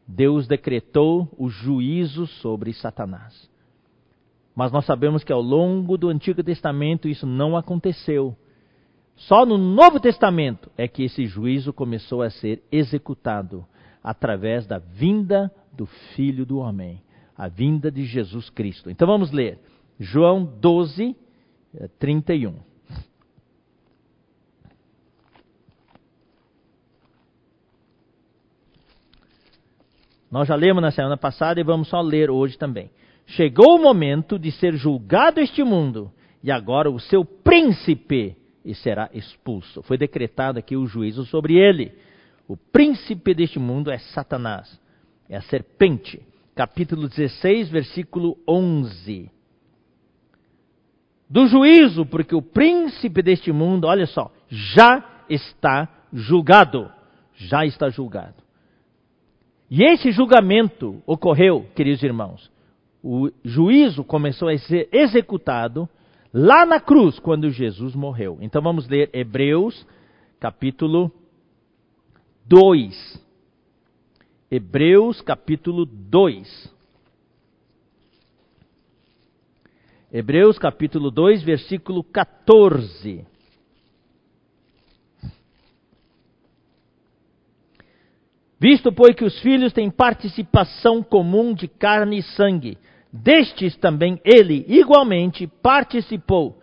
Deus decretou o juízo sobre Satanás. Mas nós sabemos que ao longo do Antigo Testamento isso não aconteceu. Só no Novo Testamento é que esse juízo começou a ser executado através da vinda do Filho do Homem, a vinda de Jesus Cristo. Então vamos ler João 12, 31. Eh, Nós já lemos na semana passada e vamos só ler hoje também. Chegou o momento de ser julgado este mundo, e agora o seu príncipe será expulso. Foi decretado aqui o juízo sobre ele. O príncipe deste mundo é Satanás, é a serpente. Capítulo 16, versículo 11. Do juízo, porque o príncipe deste mundo, olha só, já está julgado. Já está julgado. E esse julgamento ocorreu, queridos irmãos, o juízo começou a ser executado lá na cruz, quando Jesus morreu. Então vamos ler Hebreus, capítulo 2. Hebreus, capítulo 2. Hebreus, capítulo 2, versículo 14. Visto, pois, que os filhos têm participação comum de carne e sangue, destes também ele, igualmente, participou,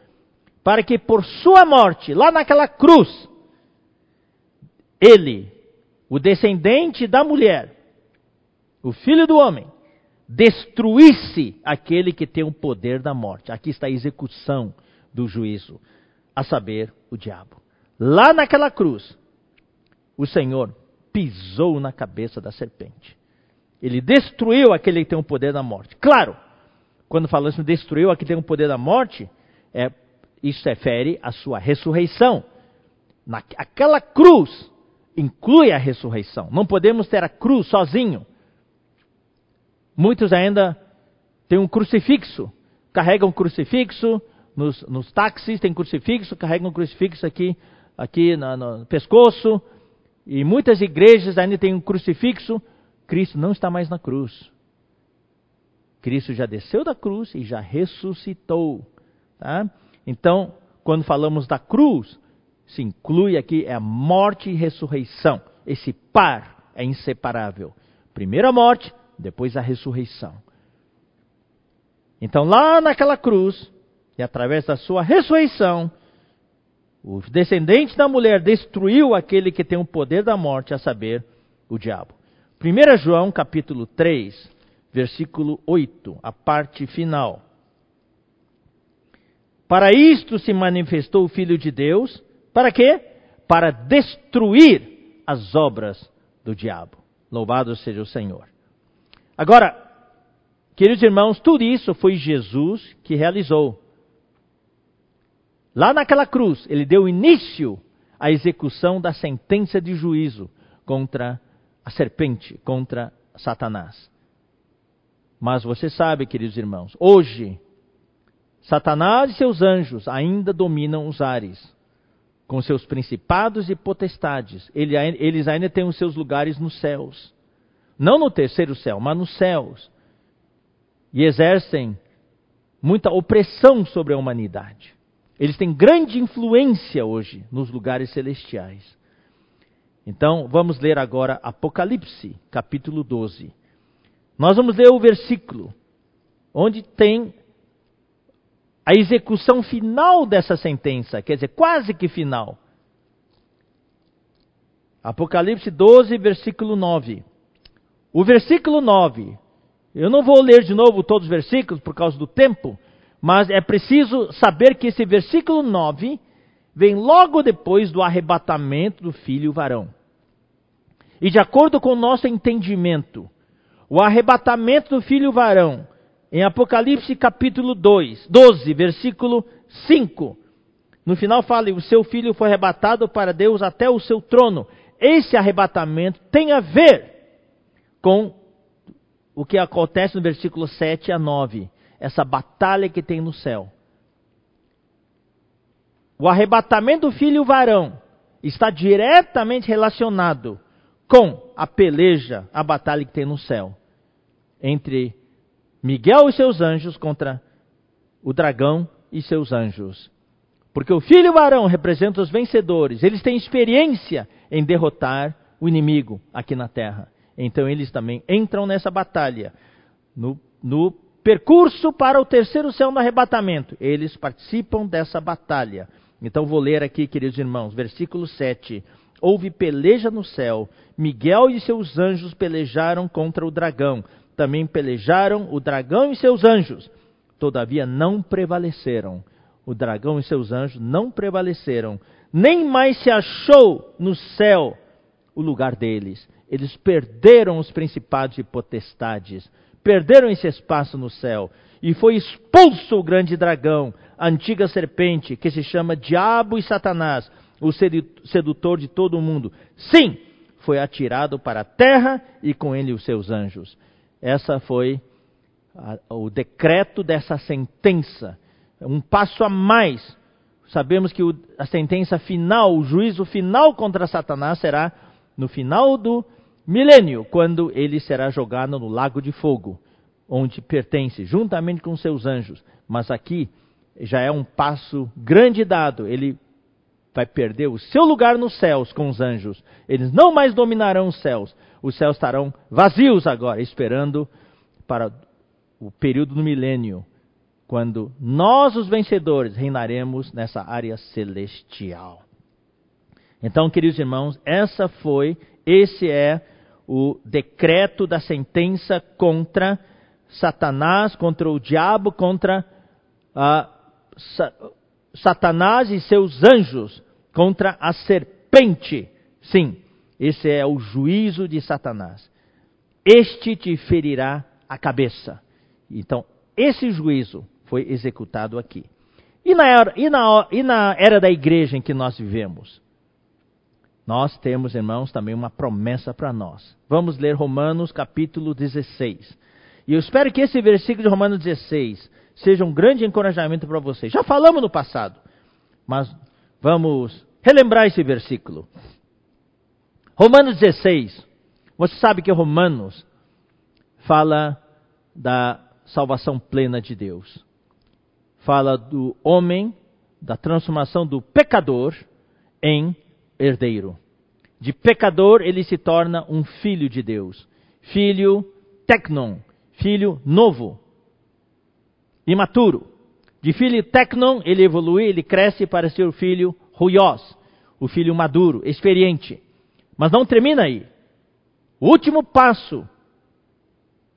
para que por sua morte, lá naquela cruz, ele, o descendente da mulher, o filho do homem, destruísse aquele que tem o poder da morte. Aqui está a execução do juízo, a saber, o diabo. Lá naquela cruz, o Senhor pisou na cabeça da serpente. Ele destruiu aquele que tem o poder da morte. Claro, quando falamos destruiu aquele que tem o poder da morte, é, isso refere à sua ressurreição. Na, aquela cruz inclui a ressurreição. Não podemos ter a cruz sozinho. Muitos ainda têm um crucifixo, carregam um crucifixo, nos, nos táxis tem crucifixo, carregam um crucifixo aqui, aqui no, no pescoço, e muitas igrejas ainda têm um crucifixo. Cristo não está mais na cruz. Cristo já desceu da cruz e já ressuscitou. Tá? Então, quando falamos da cruz, se inclui aqui é a morte e ressurreição. Esse par é inseparável. Primeiro a morte, depois a ressurreição. Então, lá naquela cruz, e através da sua ressurreição, o descendente da mulher destruiu aquele que tem o poder da morte, a saber, o diabo. 1 João capítulo 3, versículo 8, a parte final. Para isto se manifestou o Filho de Deus, para quê? Para destruir as obras do diabo. Louvado seja o Senhor. Agora, queridos irmãos, tudo isso foi Jesus que realizou. Lá naquela cruz, ele deu início à execução da sentença de juízo contra a serpente, contra Satanás. Mas você sabe, queridos irmãos, hoje, Satanás e seus anjos ainda dominam os ares, com seus principados e potestades. Eles ainda têm os seus lugares nos céus. Não no terceiro céu, mas nos céus. E exercem muita opressão sobre a humanidade. Eles têm grande influência hoje nos lugares celestiais. Então, vamos ler agora Apocalipse, capítulo 12. Nós vamos ler o versículo onde tem a execução final dessa sentença, quer dizer, quase que final. Apocalipse 12, versículo 9. O versículo 9, eu não vou ler de novo todos os versículos por causa do tempo, mas é preciso saber que esse versículo 9 vem logo depois do arrebatamento do filho varão. E de acordo com o nosso entendimento, o arrebatamento do filho varão, em Apocalipse capítulo 2, 12, versículo 5, no final fala: o seu filho foi arrebatado para Deus até o seu trono. Esse arrebatamento tem a ver com o que acontece no versículo 7 a 9 essa batalha que tem no céu. O arrebatamento do filho varão está diretamente relacionado com a peleja, a batalha que tem no céu entre Miguel e seus anjos contra o dragão e seus anjos. Porque o filho varão representa os vencedores, eles têm experiência em derrotar o inimigo aqui na terra. Então eles também entram nessa batalha. No, no Percurso para o terceiro céu no arrebatamento. Eles participam dessa batalha. Então vou ler aqui, queridos irmãos, versículo 7. Houve peleja no céu. Miguel e seus anjos pelejaram contra o dragão. Também pelejaram o dragão e seus anjos. Todavia não prevaleceram. O dragão e seus anjos não prevaleceram. Nem mais se achou no céu o lugar deles. Eles perderam os principados e potestades perderam esse espaço no céu. E foi expulso o grande dragão, a antiga serpente, que se chama Diabo e Satanás, o sedutor de todo o mundo. Sim, foi atirado para a terra e com ele os seus anjos. Essa foi a, o decreto dessa sentença. Um passo a mais. Sabemos que o, a sentença final, o juízo final contra Satanás será no final do milênio, quando ele será jogado no lago de fogo, onde pertence, juntamente com seus anjos. Mas aqui já é um passo grande dado. Ele vai perder o seu lugar nos céus com os anjos. Eles não mais dominarão os céus. Os céus estarão vazios agora, esperando para o período do milênio, quando nós, os vencedores, reinaremos nessa área celestial. Então, queridos irmãos, essa foi, esse é o decreto da sentença contra Satanás, contra o diabo, contra uh, sa Satanás e seus anjos, contra a serpente. Sim, esse é o juízo de Satanás. Este te ferirá a cabeça. Então, esse juízo foi executado aqui. E na, era, e, na, e na era da igreja em que nós vivemos? Nós temos, irmãos, também uma promessa para nós. Vamos ler Romanos capítulo 16. E eu espero que esse versículo de Romanos 16 seja um grande encorajamento para vocês. Já falamos no passado, mas vamos relembrar esse versículo. Romanos 16. Você sabe que Romanos fala da salvação plena de Deus. Fala do homem, da transformação do pecador em herdeiro. De pecador, ele se torna um filho de Deus. Filho tecnon, filho novo, imaturo. De filho tecnon, ele evolui, ele cresce para ser o filho ruios, o filho maduro, experiente. Mas não termina aí. O último passo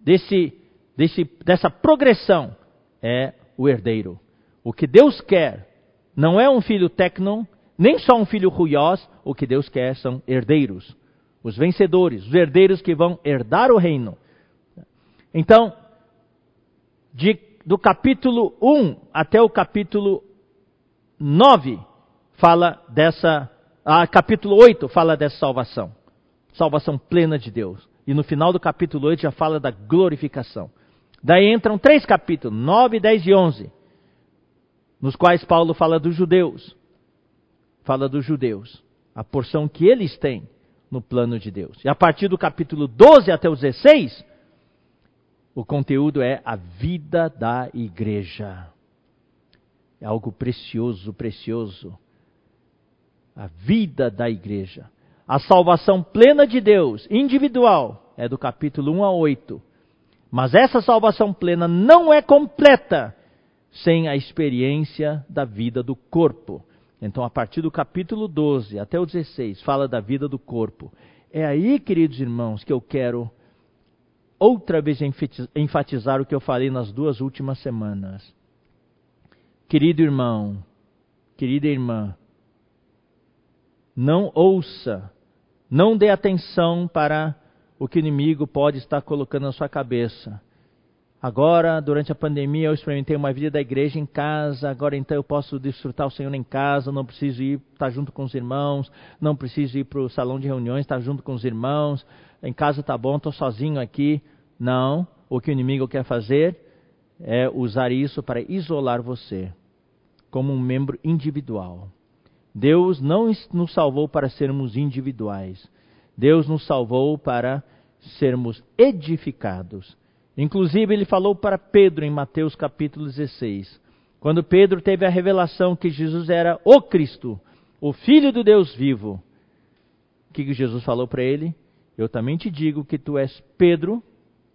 desse, desse, dessa progressão é o herdeiro. O que Deus quer não é um filho tecnon, nem só um filho ruiós, o que Deus quer são herdeiros, os vencedores, os herdeiros que vão herdar o reino. Então, de, do capítulo 1 até o capítulo 9, fala dessa. Ah, capítulo 8 fala dessa salvação. Salvação plena de Deus. E no final do capítulo 8 já fala da glorificação. Daí entram três capítulos, 9, 10 e 11, nos quais Paulo fala dos judeus fala dos judeus, a porção que eles têm no plano de Deus. E a partir do capítulo 12 até o 16, o conteúdo é a vida da igreja. É algo precioso, precioso. A vida da igreja. A salvação plena de Deus, individual, é do capítulo 1 a 8. Mas essa salvação plena não é completa sem a experiência da vida do corpo. Então, a partir do capítulo 12 até o 16, fala da vida do corpo. É aí, queridos irmãos, que eu quero outra vez enfatizar o que eu falei nas duas últimas semanas. Querido irmão, querida irmã, não ouça, não dê atenção para o que o inimigo pode estar colocando na sua cabeça. Agora, durante a pandemia, eu experimentei uma vida da igreja em casa. Agora, então, eu posso desfrutar o Senhor em casa. Não preciso ir estar junto com os irmãos. Não preciso ir para o salão de reuniões, estar junto com os irmãos. Em casa está bom, estou sozinho aqui. Não. O que o inimigo quer fazer é usar isso para isolar você como um membro individual. Deus não nos salvou para sermos individuais. Deus nos salvou para sermos edificados Inclusive, ele falou para Pedro em Mateus capítulo 16, quando Pedro teve a revelação que Jesus era o Cristo, o Filho do Deus vivo. O que Jesus falou para ele? Eu também te digo que tu és Pedro,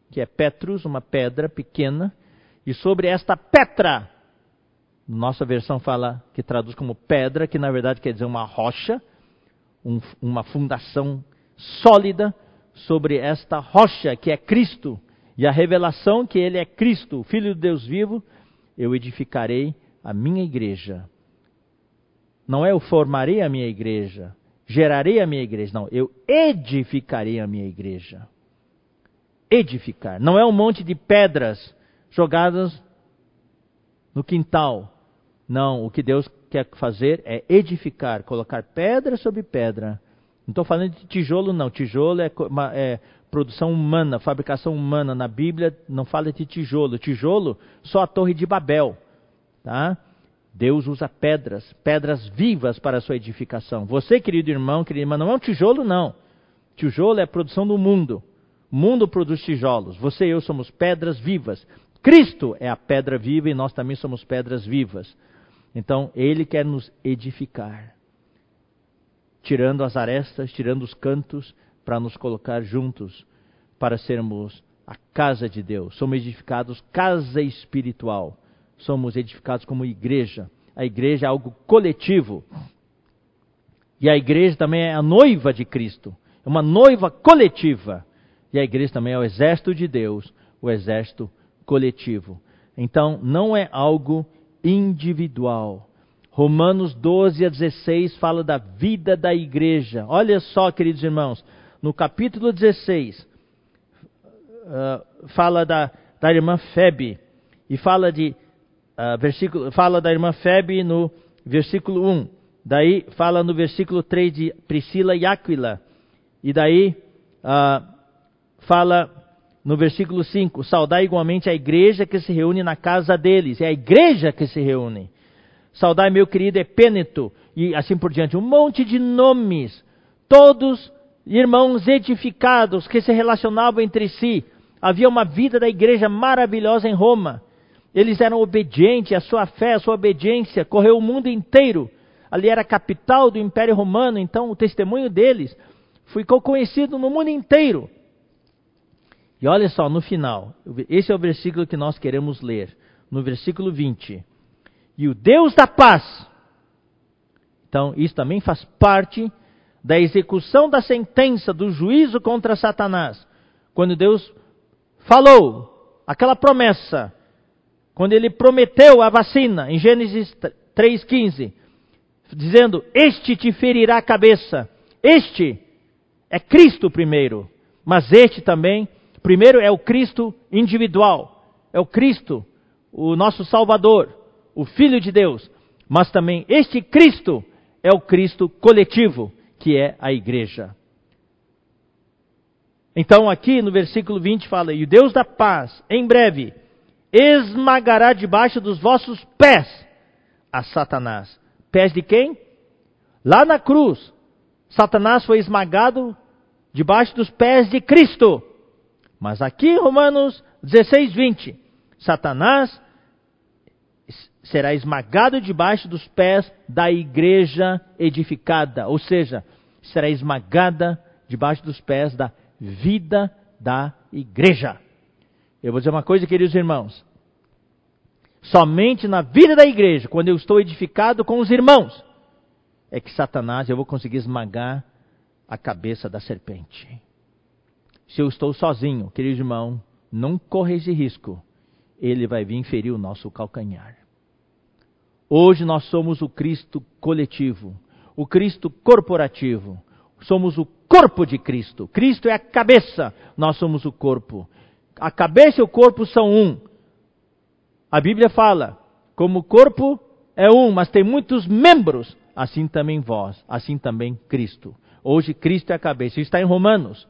que é Petrus, uma pedra pequena, e sobre esta pedra, nossa versão fala que traduz como pedra, que na verdade quer dizer uma rocha, um, uma fundação sólida sobre esta rocha que é Cristo e a revelação que ele é Cristo, o Filho de Deus vivo, eu edificarei a minha igreja. Não é eu formarei a minha igreja, gerarei a minha igreja, não, eu edificarei a minha igreja. Edificar. Não é um monte de pedras jogadas no quintal. Não, o que Deus quer fazer é edificar, colocar pedra sobre pedra. Não estou falando de tijolo, não. Tijolo é, é produção humana, fabricação humana. Na Bíblia não fala de tijolo. Tijolo, só a Torre de Babel. Tá? Deus usa pedras, pedras vivas para a sua edificação. Você, querido irmão, querida irmã, não é um tijolo, não. Tijolo é produção do mundo. O mundo produz tijolos. Você e eu somos pedras vivas. Cristo é a pedra viva e nós também somos pedras vivas. Então, Ele quer nos edificar. tirando as arestas, tirando os cantos, para nos colocar juntos, para sermos a casa de Deus. Somos edificados casa espiritual. Somos edificados como igreja. A igreja é algo coletivo. E a igreja também é a noiva de Cristo. É uma noiva coletiva. E a igreja também é o exército de Deus, o exército coletivo. Então, não é algo individual. Romanos 12 a 16 fala da vida da igreja. Olha só, queridos irmãos, no capítulo 16, uh, fala da, da irmã Febe, e fala, de, uh, versículo, fala da irmã Febe no versículo 1. Daí fala no versículo 3 de Priscila e Aquila. E daí uh, fala no versículo 5: Saudai igualmente a igreja que se reúne na casa deles. É a igreja que se reúne. Saudai, meu querido Epêneto, e assim por diante. Um monte de nomes, todos irmãos edificados que se relacionavam entre si. Havia uma vida da igreja maravilhosa em Roma. Eles eram obedientes, a sua fé, a sua obediência correu o mundo inteiro. Ali era a capital do Império Romano, então o testemunho deles ficou conhecido no mundo inteiro. E olha só, no final, esse é o versículo que nós queremos ler, no versículo 20 e o Deus da paz. Então, isso também faz parte da execução da sentença do juízo contra Satanás. Quando Deus falou aquela promessa, quando ele prometeu a vacina em Gênesis 3:15, dizendo: "Este te ferirá a cabeça". Este é Cristo primeiro, mas este também, primeiro é o Cristo individual, é o Cristo, o nosso Salvador o Filho de Deus, mas também este Cristo é o Cristo coletivo, que é a igreja. Então, aqui no versículo 20 fala: E o Deus da paz, em breve, esmagará debaixo dos vossos pés a Satanás. Pés de quem? Lá na cruz, Satanás foi esmagado debaixo dos pés de Cristo. Mas aqui, Romanos 16, 20, Satanás será esmagado debaixo dos pés da igreja edificada, ou seja, será esmagada debaixo dos pés da vida da igreja. Eu vou dizer uma coisa, queridos irmãos. Somente na vida da igreja, quando eu estou edificado com os irmãos, é que Satanás eu vou conseguir esmagar a cabeça da serpente. Se eu estou sozinho, querido irmão, não corra esse risco. Ele vai vir ferir o nosso calcanhar. Hoje nós somos o Cristo coletivo, o Cristo corporativo. Somos o corpo de Cristo. Cristo é a cabeça, nós somos o corpo. A cabeça e o corpo são um. A Bíblia fala, como o corpo é um, mas tem muitos membros, assim também vós, assim também Cristo. Hoje Cristo é a cabeça. Isso está em Romanos.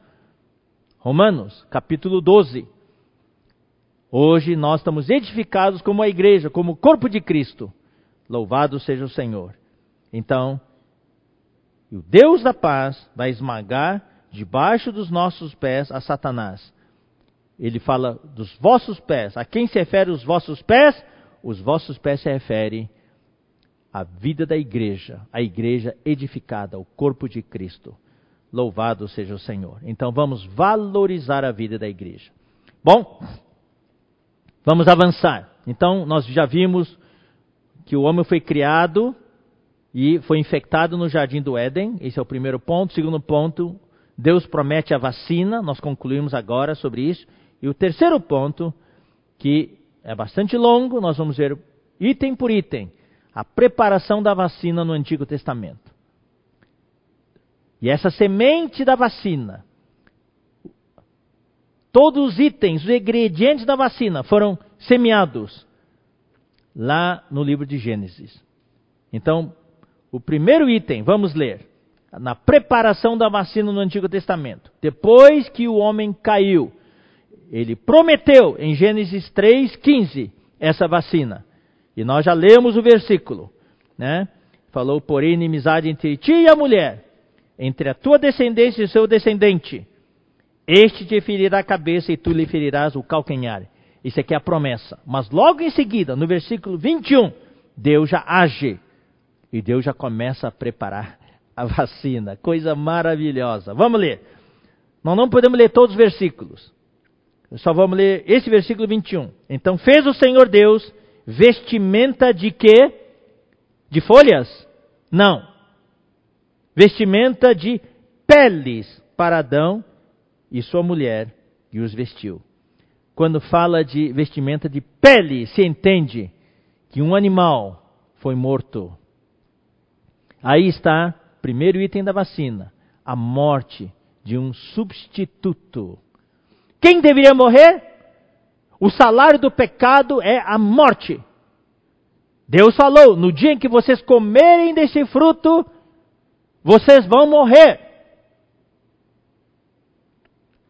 Romanos, capítulo 12. Hoje nós estamos edificados como a igreja, como o corpo de Cristo. Louvado seja o Senhor. Então, o Deus da paz vai esmagar debaixo dos nossos pés a Satanás. Ele fala dos vossos pés. A quem se refere os vossos pés? Os vossos pés se refere à vida da igreja, a igreja edificada, o corpo de Cristo. Louvado seja o Senhor. Então vamos valorizar a vida da igreja. Bom, vamos avançar. Então nós já vimos que o homem foi criado e foi infectado no jardim do Éden. Esse é o primeiro ponto. Segundo ponto, Deus promete a vacina. Nós concluímos agora sobre isso. E o terceiro ponto, que é bastante longo, nós vamos ver item por item a preparação da vacina no Antigo Testamento. E essa semente da vacina, todos os itens, os ingredientes da vacina foram semeados lá no livro de Gênesis. Então, o primeiro item, vamos ler, na preparação da vacina no Antigo Testamento. Depois que o homem caiu, ele prometeu em Gênesis 3:15 essa vacina. E nós já lemos o versículo, né? Falou, porém, inimizade entre ti e a mulher, entre a tua descendência e o seu descendente. Este te ferirá a cabeça e tu lhe ferirás o calcanhar. Isso aqui é a promessa. Mas logo em seguida, no versículo 21, Deus já age. E Deus já começa a preparar a vacina. Coisa maravilhosa. Vamos ler. Nós não podemos ler todos os versículos. Só vamos ler esse versículo 21. Então fez o Senhor Deus vestimenta de quê? De folhas? Não. Vestimenta de peles para Adão e sua mulher e os vestiu. Quando fala de vestimenta de pele, se entende que um animal foi morto. Aí está, primeiro item da vacina, a morte de um substituto. Quem deveria morrer? O salário do pecado é a morte. Deus falou: no dia em que vocês comerem desse fruto, vocês vão morrer.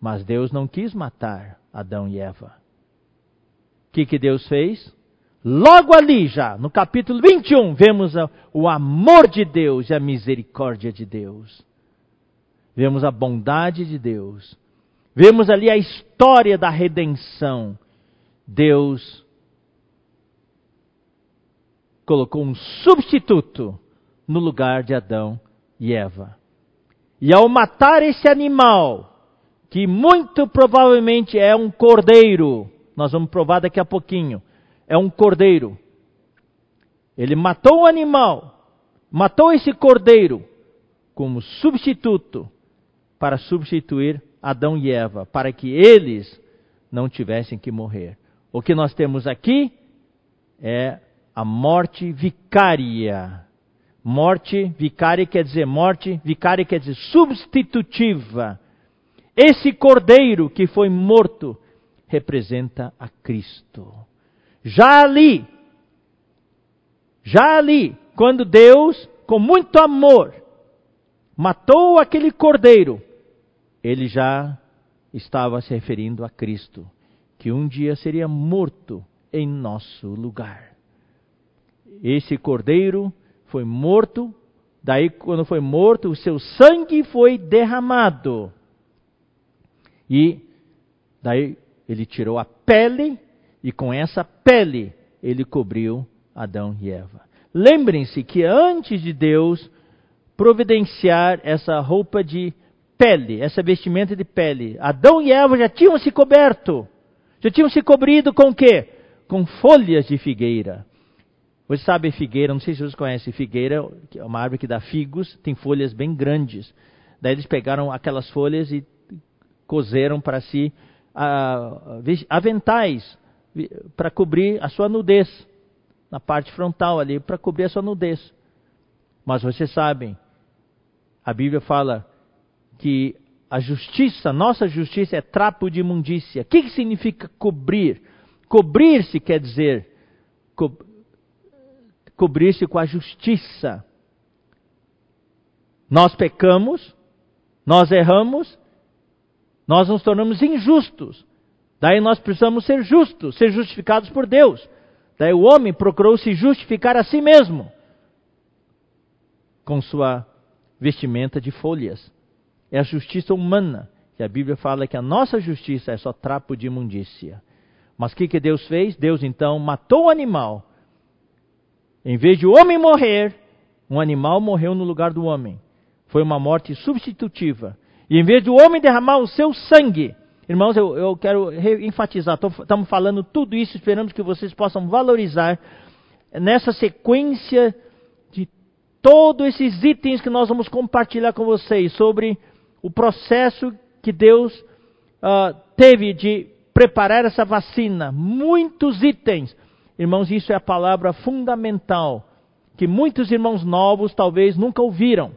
Mas Deus não quis matar Adão e Eva. O que, que Deus fez? Logo ali já, no capítulo 21, vemos o amor de Deus e a misericórdia de Deus. Vemos a bondade de Deus. Vemos ali a história da redenção. Deus colocou um substituto no lugar de Adão e Eva. E ao matar esse animal, que muito provavelmente é um cordeiro, nós vamos provar daqui a pouquinho, é um cordeiro. Ele matou o animal, matou esse cordeiro como substituto para substituir Adão e Eva, para que eles não tivessem que morrer. O que nós temos aqui é a morte vicária. Morte vicária quer dizer morte, vicária quer dizer substitutiva. Esse cordeiro que foi morto representa a Cristo. Já ali, já ali, quando Deus, com muito amor, matou aquele cordeiro, ele já estava se referindo a Cristo, que um dia seria morto em nosso lugar. Esse cordeiro foi morto, daí, quando foi morto, o seu sangue foi derramado. E daí ele tirou a pele, e com essa pele ele cobriu Adão e Eva. Lembrem-se que antes de Deus providenciar essa roupa de pele, essa vestimenta de pele, Adão e Eva já tinham se coberto. Já tinham se cobrido com quê? Com folhas de figueira. Você sabe figueira, não sei se vocês conhecem figueira, que é uma árvore que dá figos, tem folhas bem grandes. Daí eles pegaram aquelas folhas e cozeram para si uh, aventais para cobrir a sua nudez, na parte frontal ali, para cobrir a sua nudez. Mas vocês sabem, a Bíblia fala que a justiça, nossa justiça é trapo de imundícia. O que, que significa cobrir? Cobrir-se quer dizer co cobrir-se com a justiça. Nós pecamos, nós erramos, nós nos tornamos injustos. Daí nós precisamos ser justos, ser justificados por Deus. Daí o homem procurou se justificar a si mesmo com sua vestimenta de folhas. É a justiça humana, que a Bíblia fala que a nossa justiça é só trapo de imundícia. Mas o que, que Deus fez? Deus então matou o animal em vez de o homem morrer, um animal morreu no lugar do homem. Foi uma morte substitutiva. E em vez do homem derramar o seu sangue, irmãos, eu, eu quero enfatizar, estamos falando tudo isso, esperamos que vocês possam valorizar nessa sequência de todos esses itens que nós vamos compartilhar com vocês sobre o processo que Deus uh, teve de preparar essa vacina. Muitos itens Irmãos, isso é a palavra fundamental que muitos irmãos novos talvez nunca ouviram.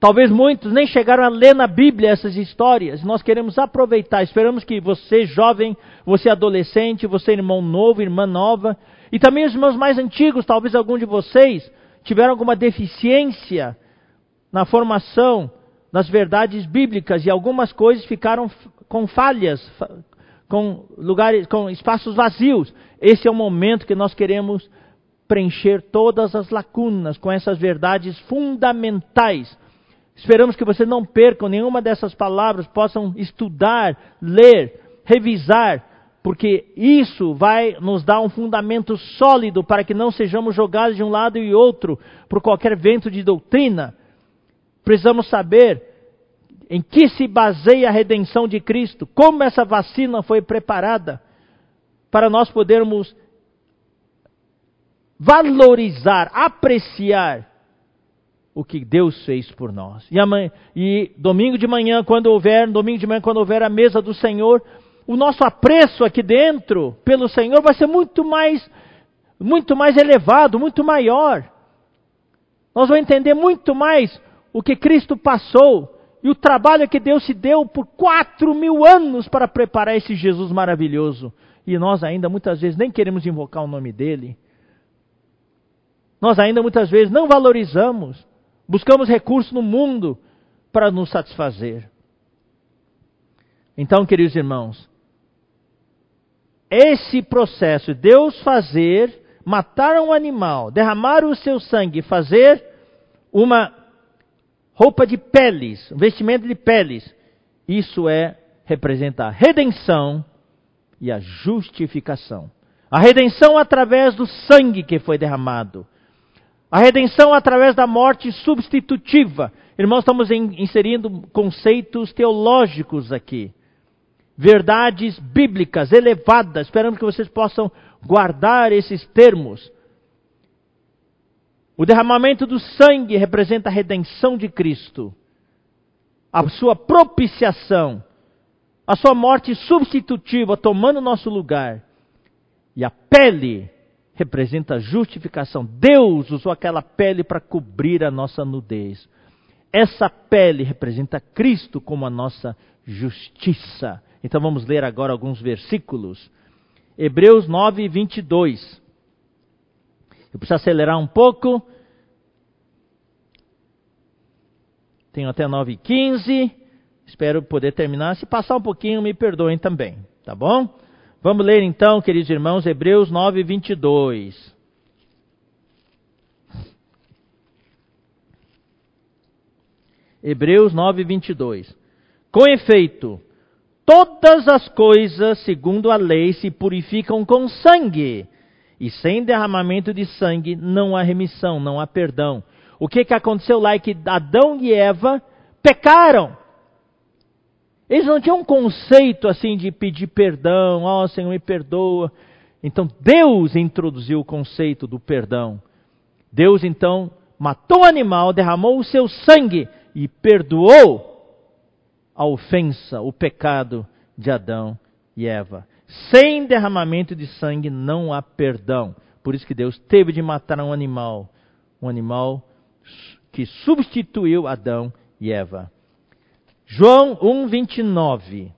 Talvez muitos nem chegaram a ler na Bíblia essas histórias. Nós queremos aproveitar. Esperamos que você, jovem, você adolescente, você irmão novo, irmã nova, e também os irmãos mais antigos, talvez algum de vocês tiveram alguma deficiência na formação das verdades bíblicas e algumas coisas ficaram com falhas, com lugares, com espaços vazios. Esse é o momento que nós queremos preencher todas as lacunas com essas verdades fundamentais. Esperamos que você não perca nenhuma dessas palavras, possam estudar, ler, revisar, porque isso vai nos dar um fundamento sólido para que não sejamos jogados de um lado e outro por qualquer vento de doutrina. Precisamos saber em que se baseia a redenção de Cristo, como essa vacina foi preparada para nós podermos valorizar, apreciar o que Deus fez por nós. E, amanhã, e domingo de manhã, quando houver, domingo de manhã, quando houver a mesa do Senhor, o nosso apreço aqui dentro pelo Senhor vai ser muito mais, muito mais elevado, muito maior. Nós vamos entender muito mais o que Cristo passou e o trabalho que Deus se deu por quatro mil anos para preparar esse Jesus maravilhoso. E nós ainda muitas vezes nem queremos invocar o nome dele. Nós ainda muitas vezes não valorizamos. Buscamos recursos no mundo para nos satisfazer. Então, queridos irmãos, esse processo, Deus fazer, matar um animal, derramar o seu sangue, fazer uma roupa de peles, vestimento de peles, isso é representa a redenção e a justificação. A redenção através do sangue que foi derramado. A redenção através da morte substitutiva. Irmãos, estamos inserindo conceitos teológicos aqui. Verdades bíblicas elevadas. Esperamos que vocês possam guardar esses termos. O derramamento do sangue representa a redenção de Cristo, a sua propiciação, a sua morte substitutiva, tomando nosso lugar. E a pele representa a justificação. Deus usou aquela pele para cobrir a nossa nudez. Essa pele representa Cristo como a nossa justiça. Então vamos ler agora alguns versículos. Hebreus 9, 22. Eu preciso acelerar um pouco. Tenho até 9 e 15. Espero poder terminar. Se passar um pouquinho, me perdoem também. Tá bom? Vamos ler então, queridos irmãos, Hebreus 9, 22. Hebreus 9, 22. Com efeito, todas as coisas, segundo a lei, se purificam com sangue, e sem derramamento de sangue não há remissão, não há perdão. O que, que aconteceu lá é que Adão e Eva pecaram. Eles não tinham um conceito assim de pedir perdão, ó oh, Senhor, me perdoa. Então Deus introduziu o conceito do perdão. Deus então matou o animal, derramou o seu sangue e perdoou a ofensa, o pecado de Adão e Eva. Sem derramamento de sangue não há perdão. Por isso que Deus teve de matar um animal, um animal que substituiu Adão e Eva. João 1, 29.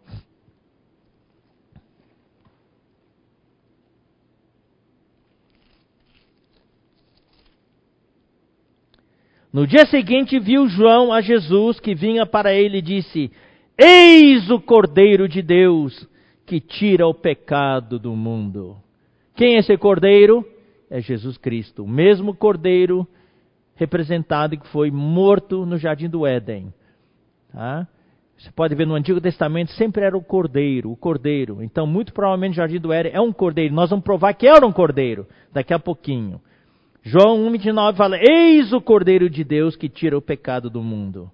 No dia seguinte viu João a Jesus que vinha para ele e disse: Eis o Cordeiro de Deus que tira o pecado do mundo. Quem é esse Cordeiro? É Jesus Cristo, o mesmo Cordeiro representado que foi morto no jardim do Éden. Tá? Você pode ver no Antigo Testamento sempre era o cordeiro, o cordeiro. Então, muito provavelmente o Jardim do Éden é um cordeiro. Nós vamos provar que era um cordeiro daqui a pouquinho. João 1,29 fala: Eis o cordeiro de Deus que tira o pecado do mundo.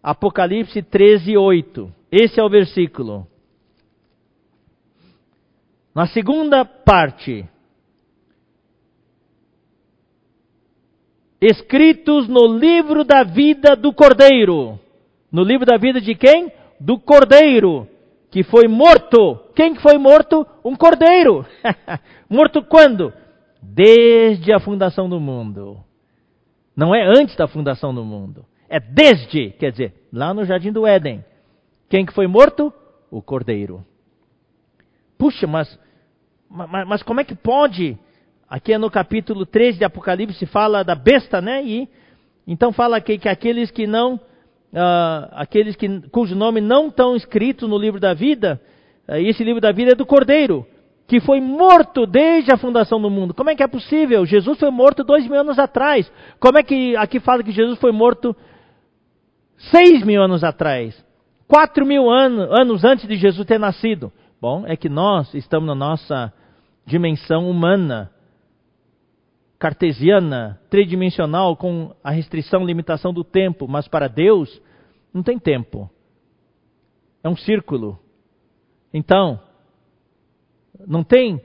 Apocalipse 13, 8. Esse é o versículo. Na segunda parte, escritos no livro da vida do Cordeiro. No livro da vida de quem? Do cordeiro, que foi morto. Quem foi morto? Um cordeiro. morto quando? Desde a fundação do mundo. Não é antes da fundação do mundo. É desde, quer dizer, lá no jardim do Éden. Quem que foi morto? O cordeiro. Puxa, mas, mas, mas como é que pode? Aqui é no capítulo 13 de Apocalipse fala da besta, né? E então fala que, que aqueles que não uh, aqueles que, cujo nome não estão escritos no livro da vida, uh, esse livro da vida é do Cordeiro, que foi morto desde a fundação do mundo. Como é que é possível? Jesus foi morto dois mil anos atrás. Como é que aqui fala que Jesus foi morto seis mil anos atrás? Quatro mil anos, anos antes de Jesus ter nascido. Bom, é que nós estamos na nossa dimensão humana, cartesiana, tridimensional, com a restrição, limitação do tempo, mas para Deus não tem tempo. É um círculo. Então, não tem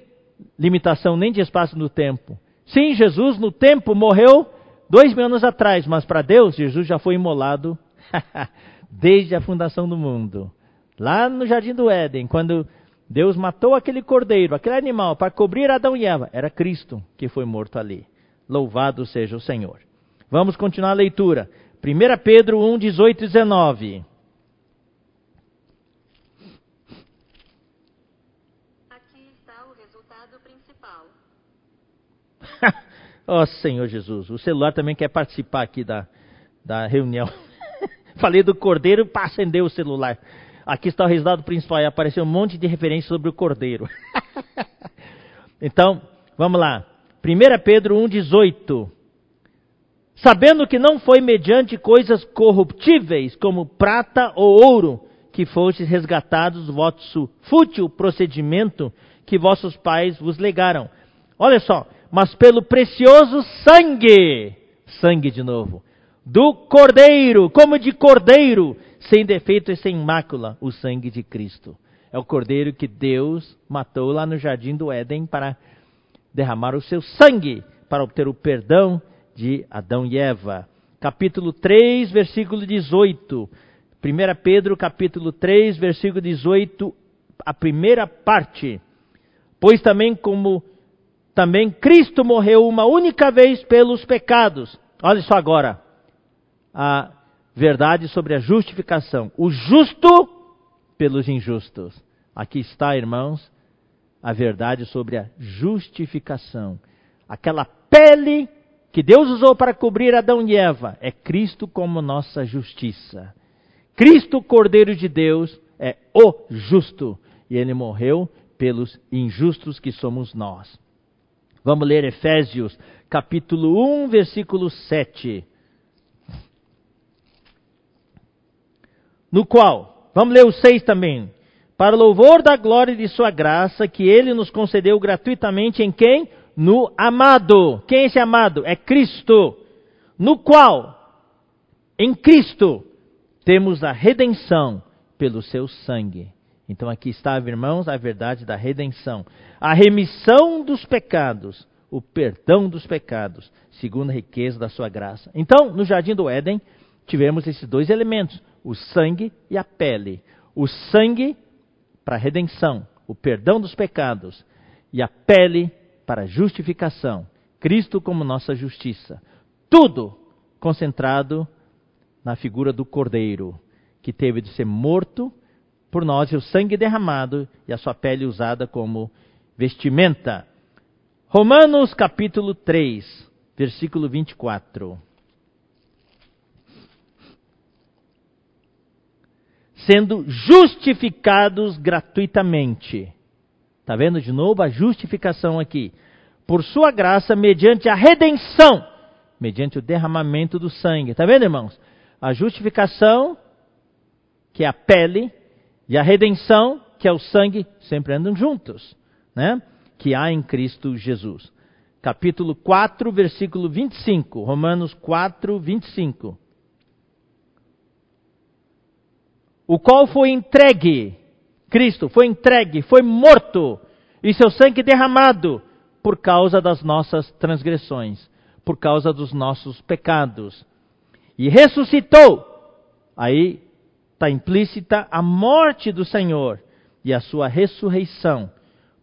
limitação nem de espaço no tempo. Sim, Jesus no tempo morreu dois mil anos atrás, mas para Deus, Jesus já foi imolado desde a fundação do mundo. Lá no Jardim do Éden, quando Deus matou aquele cordeiro, aquele animal, para cobrir Adão e Eva. Era Cristo que foi morto ali. Louvado seja o Senhor. Vamos continuar a leitura. 1 Pedro 1, 18 e 19. Aqui está o resultado principal. oh Senhor Jesus, o celular também quer participar aqui da, da reunião. Falei do cordeiro para acender o celular. Aqui está o resultado principal. Apareceu um monte de referências sobre o cordeiro. então, vamos lá. 1 Pedro 1,18. Sabendo que não foi mediante coisas corruptíveis, como prata ou ouro, que fostes resgatados do vosso fútil procedimento que vossos pais vos legaram. Olha só, mas pelo precioso sangue, sangue de novo, do cordeiro, como de cordeiro, sem defeito e sem mácula, o sangue de Cristo. É o cordeiro que Deus matou lá no jardim do Éden para derramar o seu sangue para obter o perdão de Adão e Eva. Capítulo 3, versículo 18. 1 Pedro, capítulo 3, versículo 18, a primeira parte. Pois também como também Cristo morreu uma única vez pelos pecados. Olha só agora. A verdade sobre a justificação. O justo pelos injustos. Aqui está, irmãos, a verdade sobre a justificação. Aquela pele que Deus usou para cobrir Adão e Eva é Cristo como nossa justiça. Cristo, Cordeiro de Deus, é o justo. E ele morreu pelos injustos que somos nós. Vamos ler Efésios, capítulo 1, versículo 7. No qual, vamos ler o 6 também, para louvor da glória de sua graça, que ele nos concedeu gratuitamente em quem? No amado. Quem é esse amado? É Cristo. No qual, em Cristo, temos a redenção pelo seu sangue. Então aqui está, irmãos, a verdade da redenção. A remissão dos pecados, o perdão dos pecados, segundo a riqueza da sua graça. Então, no jardim do Éden, tivemos esses dois elementos: o sangue e a pele. O sangue para a redenção, o perdão dos pecados, e a pele para a justificação. Cristo como nossa justiça. Tudo concentrado na figura do Cordeiro, que teve de ser morto por nós e o sangue derramado e a sua pele usada como vestimenta. Romanos capítulo 3, versículo 24. Sendo justificados gratuitamente. Está vendo de novo a justificação aqui? Por sua graça, mediante a redenção, mediante o derramamento do sangue. Está vendo, irmãos? A justificação, que é a pele, e a redenção, que é o sangue, sempre andam juntos, né? Que há em Cristo Jesus. Capítulo 4, versículo 25. Romanos 4, 25. O qual foi entregue, Cristo foi entregue, foi morto, e seu sangue derramado por causa das nossas transgressões, por causa dos nossos pecados. E ressuscitou. Aí está implícita a morte do Senhor e a sua ressurreição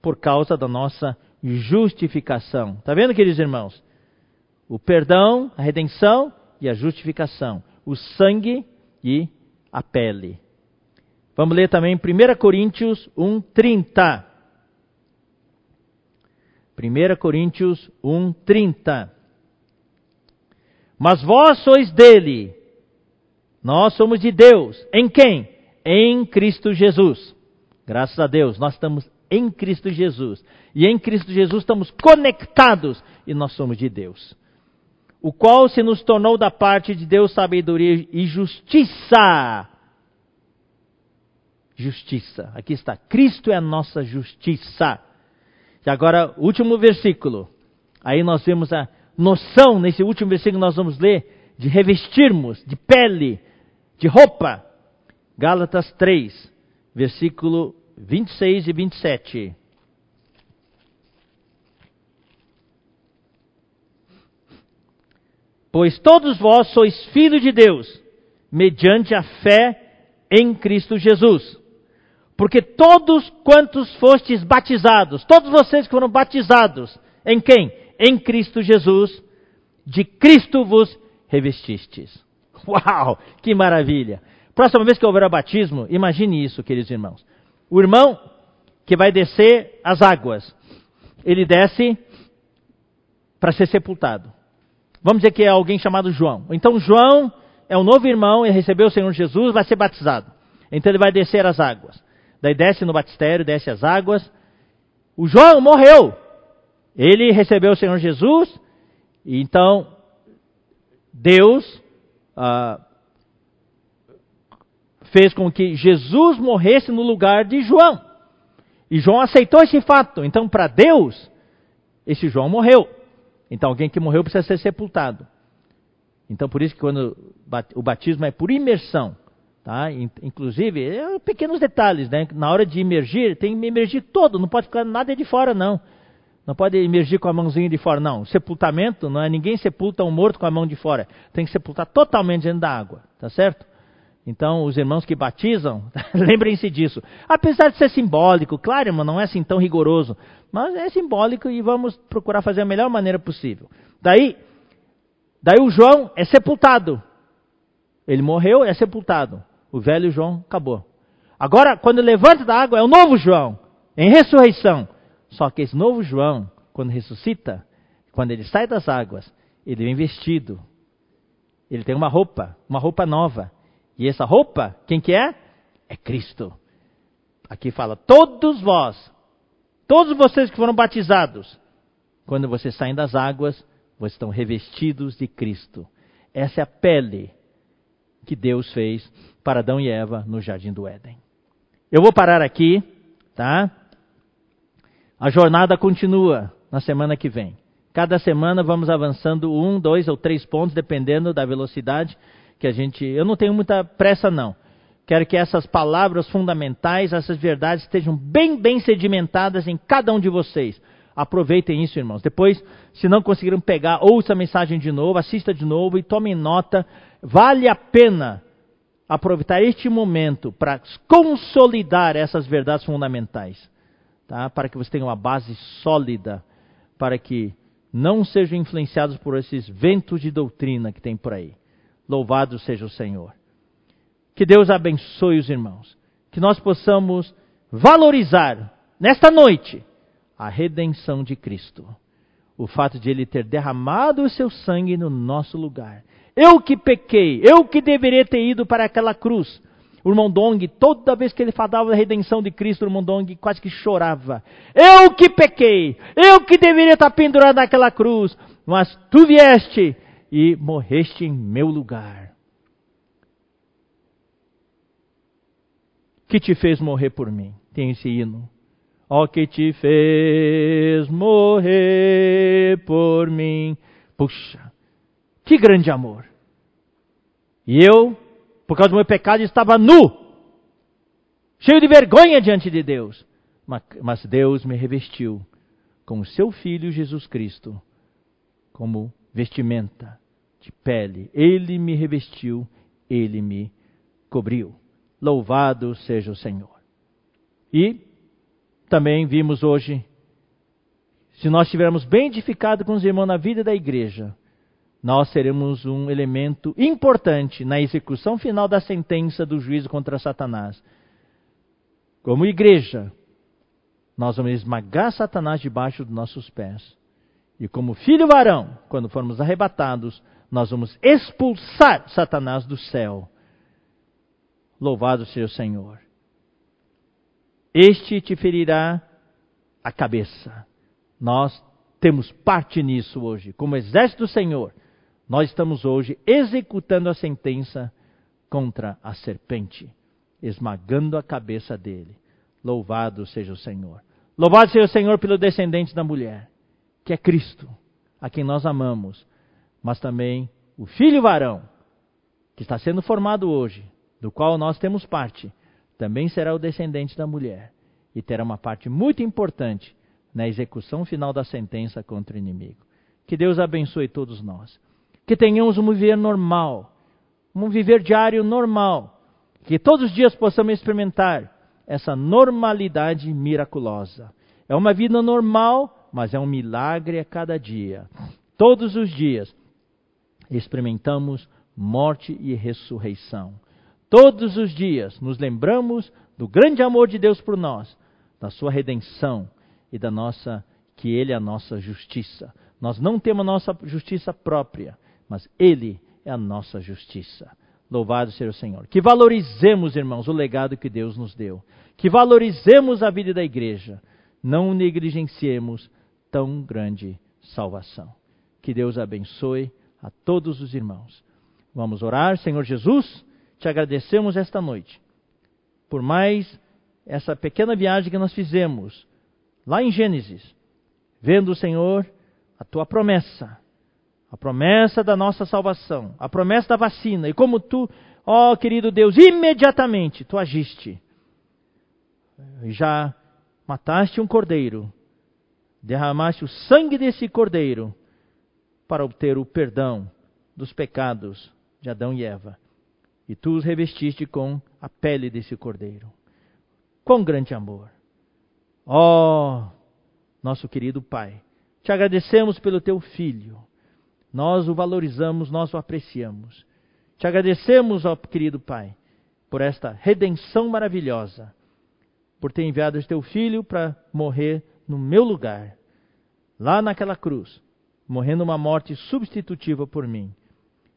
por causa da nossa justificação. Está vendo, queridos irmãos? O perdão, a redenção e a justificação. O sangue e a pele. Vamos ler também 1 Coríntios 1:30. 1 Coríntios 1:30. Mas vós sois dele, nós somos de Deus. Em quem? Em Cristo Jesus. Graças a Deus, nós estamos em Cristo Jesus. E em Cristo Jesus estamos conectados e nós somos de Deus. O qual se nos tornou da parte de Deus sabedoria e justiça justiça. Aqui está. Cristo é a nossa justiça. E agora, último versículo. Aí nós vemos a noção, nesse último versículo nós vamos ler, de revestirmos, de pele, de roupa. Gálatas 3, versículo 26 e 27. Pois todos vós sois filhos de Deus, mediante a fé em Cristo Jesus. Porque todos quantos fostes batizados, todos vocês que foram batizados, em quem? Em Cristo Jesus, de Cristo vos revestistes. Uau, que maravilha! Próxima vez que houver batismo, imagine isso, queridos irmãos. O irmão que vai descer as águas, ele desce para ser sepultado. Vamos dizer que é alguém chamado João. Então João é um novo irmão, ele recebeu o Senhor Jesus, vai ser batizado. Então ele vai descer as águas. Daí desce no batistério, desce as águas. O João morreu. Ele recebeu o Senhor Jesus, e então Deus ah, fez com que Jesus morresse no lugar de João. E João aceitou esse fato. Então, para Deus, esse João morreu. Então, alguém que morreu precisa ser sepultado. Então, por isso que quando o batismo é por imersão, tá? Inclusive, é pequenos detalhes, né? Na hora de imergir, tem que imergir todo, não pode ficar nada de fora, não. Não pode imergir com a mãozinha de fora, não. Sepultamento não é ninguém sepulta um morto com a mão de fora. Tem que sepultar totalmente dentro da água, tá certo? Então, os irmãos que batizam, lembrem-se disso. Apesar de ser simbólico, claro, irmão, não é assim tão rigoroso, mas é simbólico e vamos procurar fazer a melhor maneira possível. Daí, daí o João é sepultado. Ele morreu, é sepultado. O velho João acabou. Agora, quando levanta da água, é o novo João, em ressurreição. Só que esse novo João, quando ressuscita, quando ele sai das águas, ele vem vestido. Ele tem uma roupa, uma roupa nova. E essa roupa, quem que é? É Cristo. Aqui fala, todos vós, todos vocês que foram batizados, quando vocês saem das águas, vocês estão revestidos de Cristo. Essa é a pele que Deus fez para Adão e Eva no jardim do Éden. Eu vou parar aqui, tá? A jornada continua na semana que vem. Cada semana vamos avançando um, dois ou três pontos, dependendo da velocidade que a gente. Eu não tenho muita pressa, não. Quero que essas palavras fundamentais, essas verdades estejam bem, bem sedimentadas em cada um de vocês. Aproveitem isso, irmãos. Depois, se não conseguiram pegar, ouça a mensagem de novo, assista de novo e tomem nota. Vale a pena aproveitar este momento para consolidar essas verdades fundamentais, tá? Para que você tenha uma base sólida, para que não sejam influenciados por esses ventos de doutrina que tem por aí. Louvado seja o Senhor. Que Deus abençoe os irmãos. Que nós possamos valorizar nesta noite a redenção de Cristo. O fato de Ele ter derramado o seu sangue no nosso lugar. Eu que pequei, eu que deveria ter ido para aquela cruz. O irmão Dong, toda vez que ele falava da redenção de Cristo, o irmão Dong quase que chorava. Eu que pequei, eu que deveria estar pendurado naquela cruz, mas tu vieste e morreste em meu lugar. Que te fez morrer por mim? Tem esse hino. Ó oh, que te fez morrer por mim. Puxa, que grande amor. E eu, por causa do meu pecado, estava nu, cheio de vergonha diante de Deus. Mas Deus me revestiu com o seu Filho Jesus Cristo como vestimenta de pele. Ele me revestiu, ele me cobriu. Louvado seja o Senhor. E também vimos hoje, se nós estivermos bem edificados com os irmãos na vida da igreja, nós seremos um elemento importante na execução final da sentença do juízo contra Satanás. Como igreja, nós vamos esmagar Satanás debaixo dos nossos pés. E como filho varão, quando formos arrebatados, nós vamos expulsar Satanás do céu. Louvado seja o Senhor. Este te ferirá a cabeça. Nós temos parte nisso hoje. Como exército do Senhor, nós estamos hoje executando a sentença contra a serpente. esmagando a cabeça dele. Louvado seja o Senhor. Louvado seja o Senhor pelo descendente da mulher, que é Cristo, a quem nós amamos, mas também o filho varão, que está sendo formado hoje, do qual nós temos parte, também será o descendente da mulher e terá uma parte muito importante na execução final da sentença contra o inimigo. Que Deus abençoe todos nós. Que tenhamos um viver normal, um viver diário normal. Que todos os dias possamos experimentar essa normalidade miraculosa. É uma vida normal, mas é um milagre a cada dia. Todos os dias experimentamos morte e ressurreição. Todos os dias nos lembramos do grande amor de Deus por nós, da sua redenção e da nossa que ele é a nossa justiça. Nós não temos a nossa justiça própria, mas ele é a nossa justiça. Louvado seja o Senhor. Que valorizemos, irmãos, o legado que Deus nos deu. Que valorizemos a vida da igreja. Não negligenciemos tão grande salvação. Que Deus abençoe a todos os irmãos. Vamos orar, Senhor Jesus, te agradecemos esta noite por mais essa pequena viagem que nós fizemos lá em Gênesis, vendo, Senhor, a tua promessa a promessa da nossa salvação, a promessa da vacina, e como tu, ó querido Deus, imediatamente tu agiste. Já mataste um cordeiro, derramaste o sangue desse cordeiro para obter o perdão dos pecados de Adão e Eva. E tu os revestiste com a pele desse cordeiro. Quão grande amor! Ó, nosso querido Pai, te agradecemos pelo teu filho nós o valorizamos, nós o apreciamos. Te agradecemos, ó querido Pai, por esta redenção maravilhosa, por ter enviado o teu filho para morrer no meu lugar, lá naquela cruz, morrendo uma morte substitutiva por mim,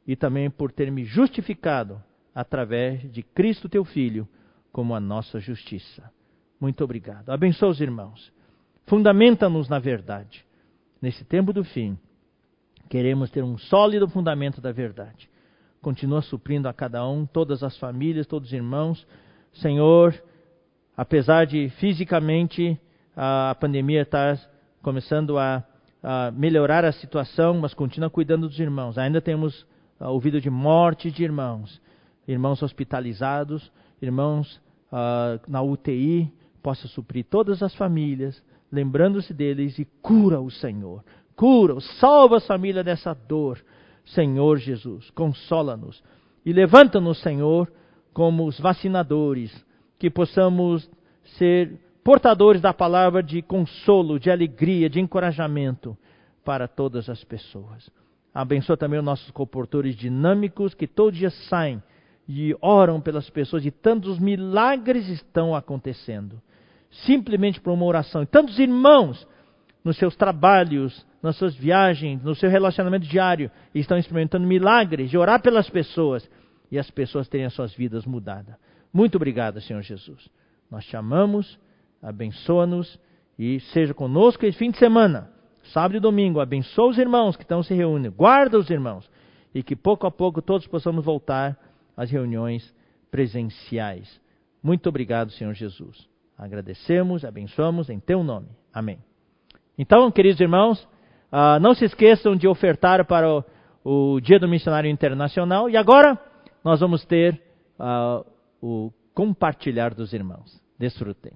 e também por ter me justificado através de Cristo teu filho como a nossa justiça. Muito obrigado. Abençoa os irmãos. Fundamenta-nos na verdade. Nesse tempo do fim, Queremos ter um sólido fundamento da verdade. Continua suprindo a cada um, todas as famílias, todos os irmãos. Senhor, apesar de fisicamente a pandemia estar começando a, a melhorar a situação, mas continua cuidando dos irmãos. Ainda temos uh, ouvido de morte de irmãos, irmãos hospitalizados, irmãos uh, na UTI. Possa suprir todas as famílias, lembrando-se deles e cura o Senhor cura, salva a família dessa dor. Senhor Jesus, consola-nos e levanta-nos, Senhor, como os vacinadores, que possamos ser portadores da palavra de consolo, de alegria, de encorajamento para todas as pessoas. Abençoa também os nossos comportores dinâmicos que todo dia saem e oram pelas pessoas e tantos milagres estão acontecendo. Simplesmente por uma oração. E tantos irmãos nos seus trabalhos, nas suas viagens, no seu relacionamento diário, estão experimentando milagres de orar pelas pessoas e as pessoas terem as suas vidas mudadas. Muito obrigado, Senhor Jesus. Nós te amamos, abençoa-nos e seja conosco esse fim de semana, sábado e domingo. Abençoa os irmãos que estão se reunindo, guarda os irmãos e que pouco a pouco todos possamos voltar às reuniões presenciais. Muito obrigado, Senhor Jesus. Agradecemos, abençoamos em teu nome. Amém. Então, queridos irmãos, Uh, não se esqueçam de ofertar para o, o, Dia do Missionário Internacional. E agora nós vamos ter uh, o compartilhar dos irmãos. Desfrutem.